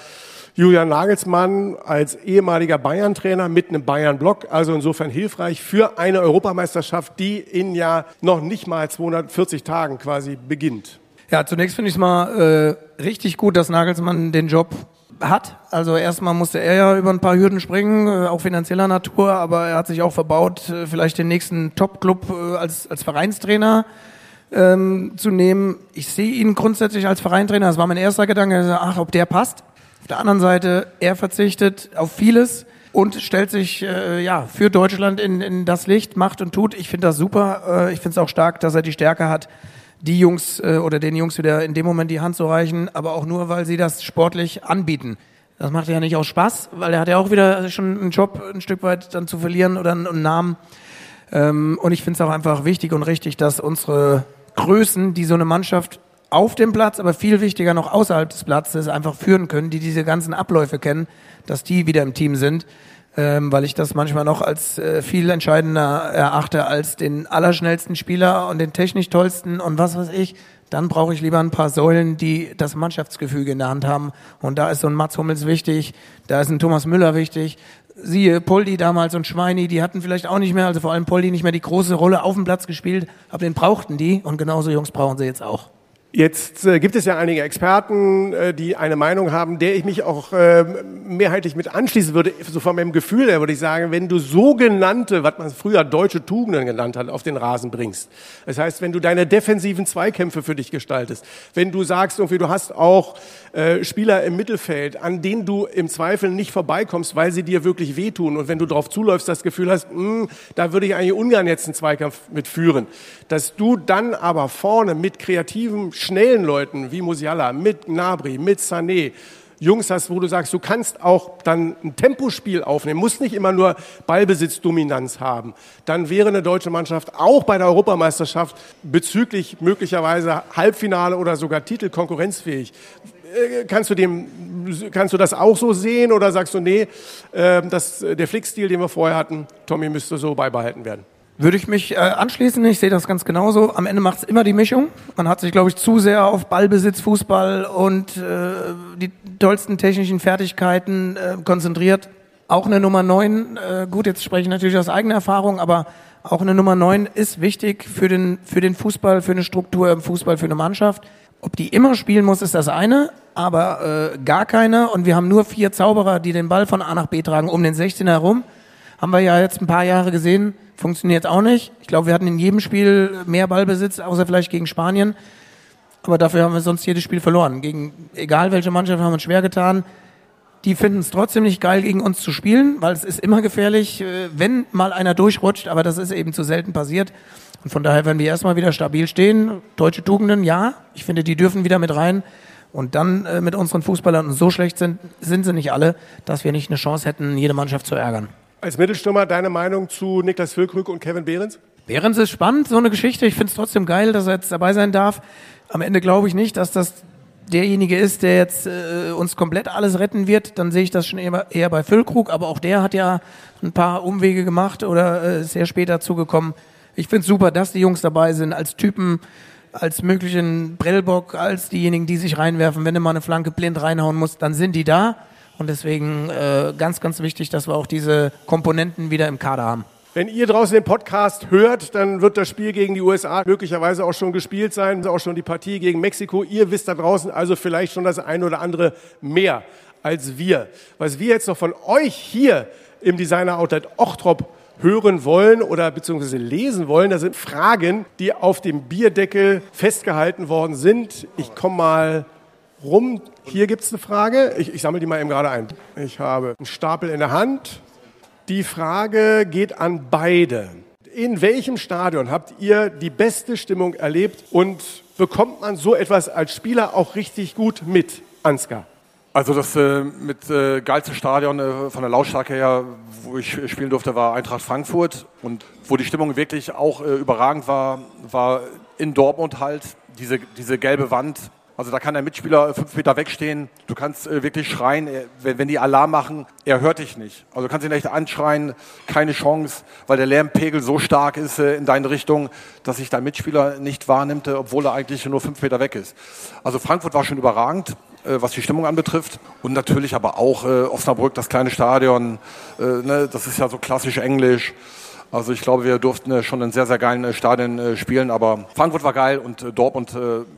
B: Julian Nagelsmann als ehemaliger Bayern-Trainer mit einem Bayern-Block, also insofern hilfreich für eine Europameisterschaft, die in ja noch nicht mal 240 Tagen quasi beginnt.
C: Ja, zunächst finde ich es mal äh, richtig gut, dass Nagelsmann den Job hat. Also erstmal musste er ja über ein paar Hürden springen, äh, auch finanzieller Natur, aber er hat sich auch verbaut, äh, vielleicht den nächsten Top-Club äh, als, als Vereinstrainer ähm, zu nehmen. Ich sehe ihn grundsätzlich als Vereintrainer, das war mein erster Gedanke, ach, ob der passt der anderen Seite, er verzichtet auf vieles und stellt sich äh, ja für Deutschland in, in das Licht, macht und tut. Ich finde das super. Äh, ich finde es auch stark, dass er die Stärke hat, die Jungs äh, oder den Jungs wieder in dem Moment die Hand zu reichen, aber auch nur, weil sie das sportlich anbieten. Das macht ja nicht aus Spaß, weil er hat ja auch wieder schon einen Job ein Stück weit dann zu verlieren oder einen, einen Namen. Ähm, und ich finde es auch einfach wichtig und richtig, dass unsere Größen, die so eine Mannschaft auf dem Platz, aber viel wichtiger noch außerhalb des Platzes einfach führen können, die diese ganzen Abläufe kennen, dass die wieder im Team sind, ähm, weil ich das manchmal noch als äh, viel entscheidender erachte als den allerschnellsten Spieler und den technisch tollsten und was weiß ich. Dann brauche ich lieber ein paar Säulen, die das Mannschaftsgefüge in der Hand haben. Und da ist so ein Mats Hummels wichtig, da ist ein Thomas Müller wichtig. Siehe, Poldi damals und Schweini, die hatten vielleicht auch nicht mehr, also vor allem Poldi nicht mehr die große Rolle auf dem Platz gespielt, aber den brauchten die und genauso Jungs brauchen sie jetzt auch.
B: Jetzt äh, gibt es ja einige Experten, äh, die eine Meinung haben, der ich mich auch äh, mehrheitlich mit anschließen würde. So von meinem Gefühl her würde ich sagen, wenn du sogenannte, was man früher deutsche Tugenden genannt hat, auf den Rasen bringst. Das heißt, wenn du deine defensiven Zweikämpfe für dich gestaltest, wenn du sagst, irgendwie, du hast auch äh, Spieler im Mittelfeld, an denen du im Zweifel nicht vorbeikommst, weil sie dir wirklich wehtun und wenn du darauf zuläufst, das Gefühl hast, mh, hm, da würde ich eigentlich ungern jetzt einen Zweikampf mitführen, dass du dann aber vorne mit kreativen schnellen Leuten wie Musiala, mit Gnabry, mit Sané, Jungs hast, wo du sagst, du kannst auch dann ein Tempospiel aufnehmen, musst nicht immer nur Ballbesitzdominanz haben. Dann wäre eine deutsche Mannschaft auch bei der Europameisterschaft bezüglich möglicherweise Halbfinale oder sogar Titel konkurrenzfähig. Äh, kannst du, dem, kannst du das auch so sehen oder sagst du, nee, äh, das, der Flickstil, den wir vorher hatten, Tommy müsste so beibehalten werden?
C: Würde ich mich äh, anschließen, ich sehe das ganz genauso. Am Ende macht es immer die Mischung. Man hat sich, glaube ich, zu sehr auf Ballbesitz, Fußball und äh, die tollsten technischen Fertigkeiten äh, konzentriert. Auch eine Nummer 9, äh, gut, jetzt spreche ich natürlich aus eigener Erfahrung, aber auch eine Nummer 9 ist wichtig für den, für den Fußball, für eine Struktur im Fußball, für eine Mannschaft. Ob die immer spielen muss, ist das eine, aber äh, gar keine. Und wir haben nur vier Zauberer, die den Ball von A nach B tragen, um den 16er herum. Haben wir ja jetzt ein paar Jahre gesehen Funktioniert auch nicht. Ich glaube, wir hatten in jedem Spiel mehr Ballbesitz, außer vielleicht gegen Spanien. Aber dafür haben wir sonst jedes Spiel verloren. Gegen egal welche Mannschaft haben wir uns schwer getan. Die finden es trotzdem nicht geil, gegen uns zu spielen, weil es ist immer gefährlich, äh, wenn mal einer durchrutscht, aber das ist eben zu selten passiert. Und von daher werden wir erstmal wieder stabil stehen. Deutsche Tugenden, ja. Ich finde, die dürfen wieder mit rein. Und dann äh, mit unseren Fußballern, und so schlecht sind, sind sie nicht alle, dass wir nicht eine Chance hätten, jede Mannschaft zu ärgern.
B: Als Mittelstürmer deine Meinung zu Niklas Füllkrug und Kevin Behrens?
C: Behrens ist spannend, so eine Geschichte. Ich finde es trotzdem geil, dass er jetzt dabei sein darf. Am Ende glaube ich nicht, dass das derjenige ist, der jetzt äh, uns komplett alles retten wird. Dann sehe ich das schon eher, eher bei Füllkrug. Aber auch der hat ja ein paar Umwege gemacht oder äh, sehr spät dazugekommen. Ich finde es super, dass die Jungs dabei sind, als Typen, als möglichen Brellbock, als diejenigen, die sich reinwerfen. Wenn du mal eine Flanke blind reinhauen musst, dann sind die da. Und deswegen äh, ganz, ganz wichtig, dass wir auch diese Komponenten wieder im Kader haben.
B: Wenn ihr draußen den Podcast hört, dann wird das Spiel gegen die USA möglicherweise auch schon gespielt sein, auch schon die Partie gegen Mexiko. Ihr wisst da draußen also vielleicht schon das eine oder andere mehr als wir. Was wir jetzt noch von euch hier im Designer Outlet Ochtrop hören wollen oder beziehungsweise lesen wollen, das sind Fragen, die auf dem Bierdeckel festgehalten worden sind. Ich komme mal rum. Hier gibt es eine Frage. Ich, ich sammle die mal eben gerade ein. Ich habe einen Stapel in der Hand. Die Frage geht an beide. In welchem Stadion habt ihr die beste Stimmung erlebt und bekommt man so etwas als Spieler auch richtig gut mit, Ansgar?
D: Also das äh, mit äh, geilste Stadion äh, von der Lautstärke her, wo ich spielen durfte, war Eintracht Frankfurt und wo die Stimmung wirklich auch äh, überragend war, war in Dortmund halt diese, diese gelbe Wand also da kann der Mitspieler fünf Meter wegstehen. Du kannst äh, wirklich schreien, wenn, wenn die Alarm machen, er hört dich nicht. Also du kannst ihn echt anschreien, keine Chance, weil der Lärmpegel so stark ist äh, in deine Richtung, dass sich dein Mitspieler nicht wahrnimmt, äh, obwohl er eigentlich nur fünf Meter weg ist. Also Frankfurt war schon überragend äh, was die Stimmung anbetrifft. Und natürlich aber auch äh, Osnabrück, das kleine Stadion. Äh, ne, das ist ja so klassisch englisch. Also ich glaube, wir durften schon in sehr, sehr geilen Stadien spielen. Aber Frankfurt war geil und Dortmund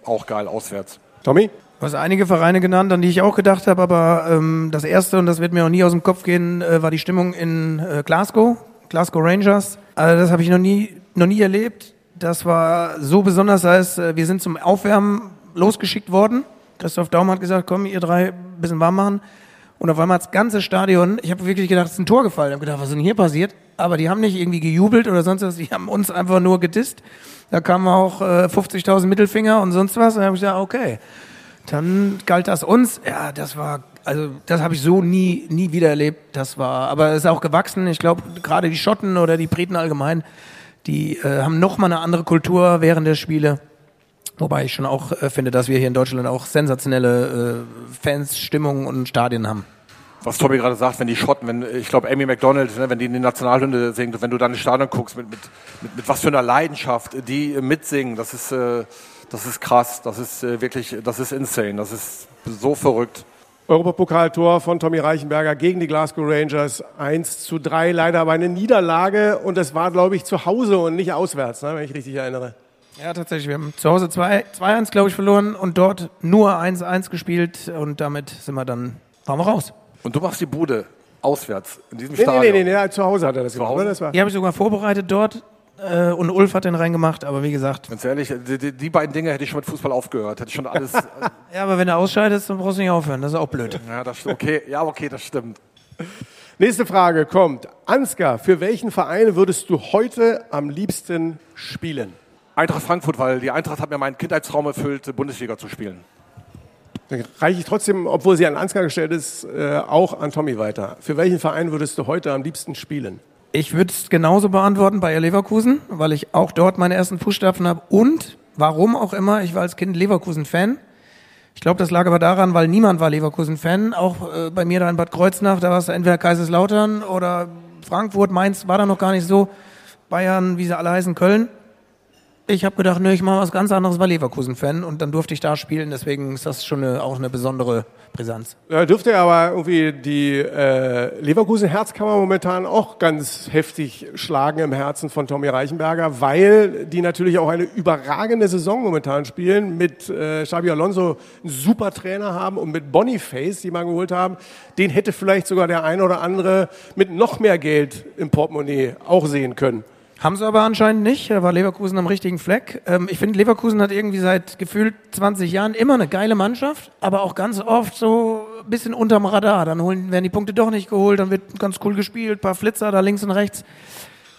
D: auch geil auswärts.
B: Tommy?
C: Du hast einige Vereine genannt, an die ich auch gedacht habe, aber ähm, das erste, und das wird mir auch nie aus dem Kopf gehen, äh, war die Stimmung in äh, Glasgow, Glasgow Rangers. Also das habe ich noch nie, noch nie erlebt. Das war so besonders, als äh, wir sind zum Aufwärmen losgeschickt worden. Christoph Daum hat gesagt, komm, ihr drei, bisschen warm machen. Und auf einmal das ganze Stadion, ich habe wirklich gedacht, es ist ein Tor gefallen. Ich habe gedacht, was ist denn hier passiert? Aber die haben nicht irgendwie gejubelt oder sonst was, die haben uns einfach nur gedisst. Da kamen auch äh, 50.000 Mittelfinger und sonst was. Und dann habe ich gesagt, okay, dann galt das uns. Ja, das war, also das habe ich so nie, nie wieder erlebt. Das war, aber es ist auch gewachsen. Ich glaube, gerade die Schotten oder die Briten allgemein, die äh, haben noch mal eine andere Kultur während der Spiele. Wobei ich schon auch äh, finde, dass wir hier in Deutschland auch sensationelle äh, Fans, Stimmungen und Stadien haben.
D: Was Tommy gerade sagt, wenn die Schotten, wenn ich glaube Amy McDonald, ne, wenn die in die Nationalhymne singt, wenn du dann ins Stadion guckst, mit, mit, mit, mit was für einer Leidenschaft die mitsingen, das ist, äh, das ist krass, das ist äh, wirklich, das ist insane, das ist so verrückt.
B: Europapokaltor von Tommy Reichenberger gegen die Glasgow Rangers. 1 zu 3, leider aber eine Niederlage. Und das war, glaube ich, zu Hause und nicht auswärts, ne, wenn ich richtig erinnere.
C: Ja, tatsächlich. Wir haben zu Hause 2-1, glaube ich, verloren und dort nur 1-1 gespielt und damit sind wir dann, waren wir raus.
D: Und du machst die Bude auswärts in diesem
B: Nee,
D: Stadion.
B: nee, nee, nee, nee, zu Hause hat er das gemacht. Ne? Das war
C: Die habe ich sogar vorbereitet dort äh, und Ulf hat den reingemacht, aber wie gesagt,
D: Ganz ehrlich, die, die, die beiden Dinge hätte ich schon mit Fußball aufgehört. Hätte ich schon alles.
C: ja, aber wenn du ausscheidest, dann brauchst du nicht aufhören. Das ist auch blöd.
D: ja, das stimmt. Okay, ja, okay, das stimmt.
B: Nächste Frage kommt. Ansgar, für welchen Verein würdest du heute am liebsten spielen?
D: Eintracht Frankfurt, weil die Eintracht hat mir meinen Kindheitstraum erfüllt, Bundesliga zu spielen.
B: Dann reiche ich trotzdem, obwohl sie an Ansgar gestellt ist, äh, auch an Tommy weiter. Für welchen Verein würdest du heute am liebsten spielen?
C: Ich würde es genauso beantworten bei Leverkusen, weil ich auch dort meine ersten Fußstapfen habe und warum auch immer, ich war als Kind Leverkusen-Fan. Ich glaube, das lag aber daran, weil niemand war Leverkusen-Fan. Auch äh, bei mir da in Bad Kreuznach, da war es entweder Kaiserslautern oder Frankfurt, Mainz war da noch gar nicht so. Bayern, wie sie alle heißen, Köln. Ich habe gedacht, nö, ich mache was ganz anderes, war Leverkusen-Fan und dann durfte ich da spielen. Deswegen ist das schon eine, auch eine besondere Brisanz.
B: Da dürfte aber irgendwie die äh, Leverkusen-Herzkammer momentan auch ganz heftig schlagen im Herzen von Tommy Reichenberger, weil die natürlich auch eine überragende Saison momentan spielen, mit äh, Xabi Alonso einen super Trainer haben und mit Boniface, die man geholt haben, den hätte vielleicht sogar der eine oder andere mit noch mehr Geld im Portemonnaie auch sehen können.
C: Haben sie aber anscheinend nicht. Da war Leverkusen am richtigen Fleck. Ähm, ich finde, Leverkusen hat irgendwie seit gefühlt 20 Jahren immer eine geile Mannschaft, aber auch ganz oft so ein bisschen unterm Radar. Dann holen, werden die Punkte doch nicht geholt, dann wird ganz cool gespielt, paar Flitzer da links und rechts.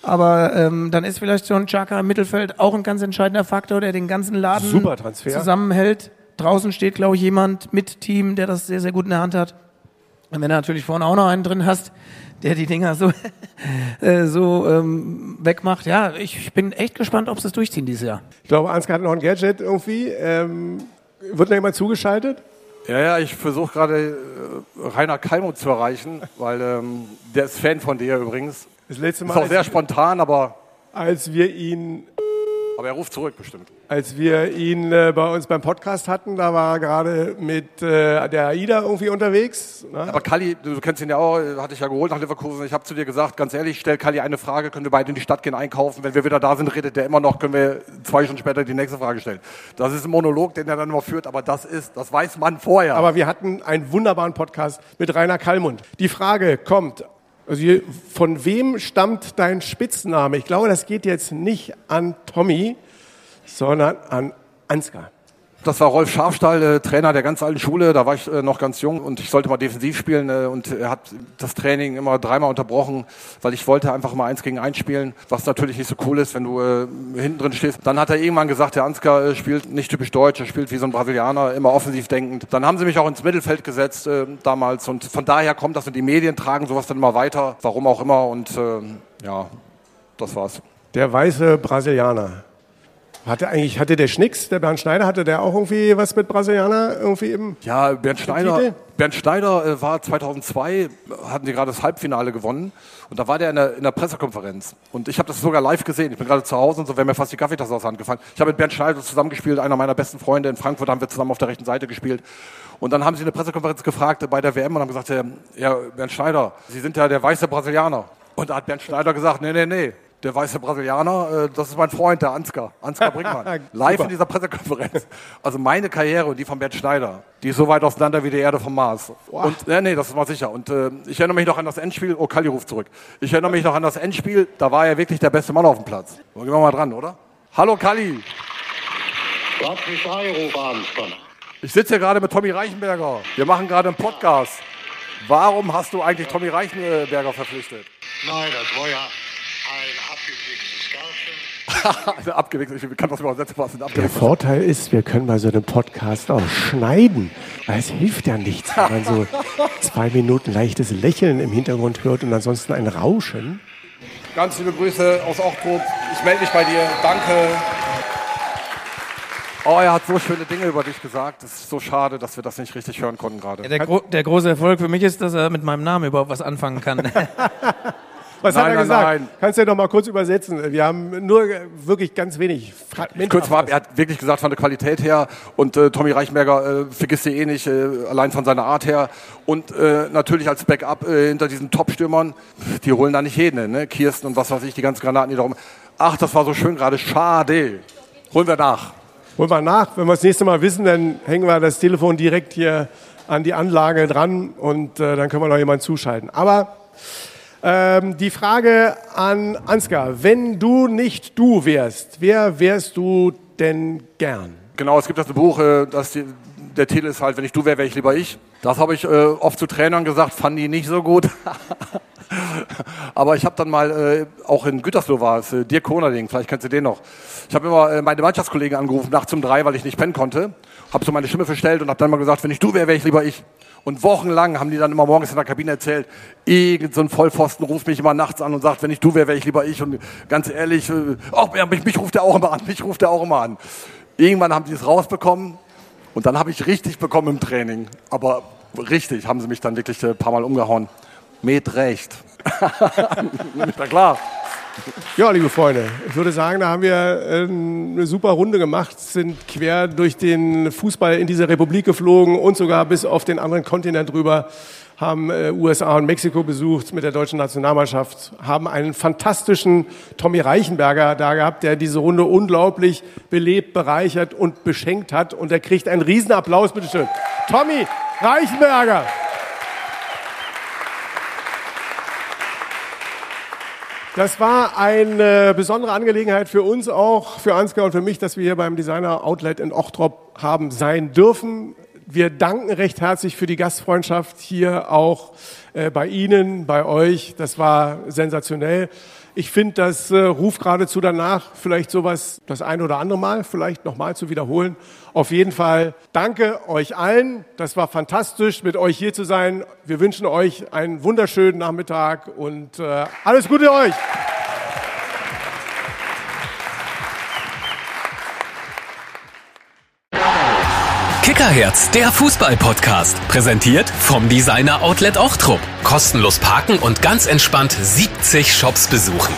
C: Aber ähm, dann ist vielleicht so ein Chaka im Mittelfeld auch ein ganz entscheidender Faktor, der den ganzen Laden
B: Super Transfer.
C: zusammenhält. Draußen steht, glaube ich, jemand mit Team, der das sehr, sehr gut in der Hand hat. Und wenn du natürlich vorne auch noch einen drin hast, der die Dinger so, äh, so ähm, wegmacht, ja, ich, ich bin echt gespannt, ob sie es durchziehen dieses Jahr.
B: Ich glaube, Ansgar hat noch ein Gadget irgendwie. Ähm, wird noch jemand zugeschaltet?
D: Ja, ja, ich versuche gerade äh, Rainer Kalmuth zu erreichen, weil ähm, der ist Fan von dir übrigens.
B: Das letzte
D: Ist
B: Mal,
D: auch sehr spontan, aber,
B: als wir ihn
D: aber er ruft zurück bestimmt.
B: Als wir ihn äh, bei uns beim Podcast hatten, da war er gerade mit äh, der AIDA irgendwie unterwegs. Ne?
D: Aber Kalli, du kennst ihn ja auch, hatte ich ja geholt nach Leverkusen. Ich habe zu dir gesagt, ganz ehrlich, stell Kalli eine Frage, können wir beide in die Stadt gehen einkaufen. Wenn wir wieder da sind, redet der immer noch, können wir zwei Stunden später die nächste Frage stellen. Das ist ein Monolog, den er dann immer führt, aber das ist, das weiß man vorher.
B: Aber wir hatten einen wunderbaren Podcast mit Rainer Kallmund. Die Frage kommt, also von wem stammt dein Spitzname? Ich glaube, das geht jetzt nicht an Tommy, sondern an Ansgar.
D: Das war Rolf Schafstall, äh, Trainer der ganz alten Schule. Da war ich äh, noch ganz jung und ich sollte mal defensiv spielen. Äh, und er hat das Training immer dreimal unterbrochen, weil ich wollte einfach mal eins gegen eins spielen, was natürlich nicht so cool ist, wenn du äh, hinten drin stehst. Dann hat er irgendwann gesagt, der Ansgar äh, spielt nicht typisch deutsch, er spielt wie so ein Brasilianer, immer offensiv denkend. Dann haben sie mich auch ins Mittelfeld gesetzt äh, damals und von daher kommt das und die Medien tragen sowas dann immer weiter, warum auch immer. Und ja, das war's.
B: Der weiße Brasilianer. Hatte eigentlich, hatte der Schnicks, der Bernd Schneider, hatte der auch irgendwie was mit Brasilianer irgendwie im
D: Ja, Bernd? Schneider, Bernd Schneider äh, war 2002, hatten die gerade das Halbfinale gewonnen und da war der in der, in der Pressekonferenz und ich habe das sogar live gesehen. Ich bin gerade zu Hause und so wäre mir fast die Kaffeetasse aus der Hand gefallen. Ich habe mit Bernd Schneider zusammengespielt, einer meiner besten Freunde in Frankfurt haben wir zusammen auf der rechten Seite gespielt. Und dann haben sie in der Pressekonferenz gefragt äh, bei der WM und haben gesagt, ja, ja Bernd Schneider, Sie sind ja der weiße Brasilianer. Und da hat Bernd Schneider gesagt, nee, nee, nee. Der weiße Brasilianer, äh, das ist mein Freund, der Ansgar, Ansgar Brinkmann. Live in dieser Pressekonferenz. Also meine Karriere und die von Bernd Schneider, die ist so weit auseinander wie die Erde vom Mars. Und nee, nee, das ist mal sicher. Und äh, ich erinnere mich noch an das Endspiel. Oh, Kali ruft zurück. Ich erinnere mich noch an das Endspiel. Da war er wirklich der beste Mann auf dem Platz. Gehen wir mal dran, oder? Hallo Kali.
H: Hast mich Ansgar.
D: Ich sitze hier gerade mit Tommy Reichenberger. Wir machen gerade einen Podcast. Warum hast du eigentlich Tommy Reichenberger verpflichtet?
H: Nein, das war ja.
D: Also abgewichselt. Ich kann das übersetzen, was ein
B: Der. Vorteil ist, wir können bei so einem Podcast auch schneiden. Weil es hilft ja nichts, wenn man so zwei Minuten leichtes Lächeln im Hintergrund hört und ansonsten ein Rauschen.
D: Ganz liebe Grüße aus Ochtrup. Ich melde mich bei dir. Danke. Oh, er hat so schöne Dinge über dich gesagt. Es ist so schade, dass wir das nicht richtig hören konnten gerade.
C: Ja, der, gro der große Erfolg für mich ist, dass er mit meinem Namen überhaupt was anfangen kann.
B: Was
D: Nein,
B: hat er
D: nein,
B: gesagt?
D: nein.
B: Kannst du ja noch mal kurz übersetzen? Wir haben nur wirklich ganz wenig Fragmente.
D: Kurz vorab, er hat wirklich gesagt, von der Qualität her und äh, Tommy Reichenberger äh, vergisst sie eh nicht, äh, allein von seiner Art her. Und äh, natürlich als Backup äh, hinter diesen Top-Stürmern, die holen da nicht jeden, ne? Kirsten und was weiß ich, die ganzen Granaten, die da rum. Ach, das war so schön gerade, schade. Holen wir nach.
B: Holen wir nach. Wenn wir das nächste Mal wissen, dann hängen wir das Telefon direkt hier an die Anlage dran und äh, dann können wir noch jemanden zuschalten. Aber ähm, die Frage an Ansgar, wenn du nicht du wärst, wer wärst du denn gern?
D: Genau, es gibt das Buch, äh, das die, der Titel ist halt, wenn ich du wäre, wäre ich lieber ich. Das habe ich äh, oft zu Trainern gesagt, fanden die nicht so gut. Aber ich habe dann mal äh, auch in Gütersloh war es, äh, Dirk Konerding, vielleicht kennst du den noch. Ich habe immer äh, meine Mannschaftskollegen angerufen, nachts um drei, weil ich nicht pennen konnte. Habe so meine Stimme verstellt und habe dann mal gesagt, wenn ich du wäre, wäre ich lieber ich. Und wochenlang haben die dann immer morgens in der Kabine erzählt, irgend so ein Vollpfosten ruft mich immer nachts an und sagt, wenn ich du wäre, wäre ich lieber ich. Und ganz ehrlich, äh, ja, mich, mich ruft er auch immer an, mich ruft er auch immer an. Irgendwann haben die es rausbekommen und dann habe ich richtig bekommen im Training. Aber richtig haben sie mich dann wirklich ein paar Mal umgehauen. Mit Recht. ja klar.
B: Ja, liebe Freunde, ich würde sagen, da haben wir äh, eine super Runde gemacht, sind quer durch den Fußball in diese Republik geflogen und sogar bis auf den anderen Kontinent rüber, haben äh, USA und Mexiko besucht mit der deutschen Nationalmannschaft, haben einen fantastischen Tommy Reichenberger da gehabt, der diese Runde unglaublich belebt, bereichert und beschenkt hat und er kriegt einen Riesenapplaus, bitteschön. Tommy Reichenberger. Das war eine besondere Angelegenheit für uns auch, für Ansgar und für mich, dass wir hier beim Designer Outlet in Ochtrop haben sein dürfen. Wir danken recht herzlich für die Gastfreundschaft hier auch äh, bei Ihnen, bei euch. Das war sensationell. Ich finde, das äh, ruft geradezu danach, vielleicht sowas das ein oder andere Mal vielleicht nochmal zu wiederholen. Auf jeden Fall danke euch allen. Das war fantastisch, mit euch hier zu sein. Wir wünschen euch einen wunderschönen Nachmittag und äh, alles Gute euch.
A: Kickerherz, der Fußball-Podcast. Präsentiert vom Designer Outlet Ochtrup. Kostenlos parken und ganz entspannt 70 Shops besuchen.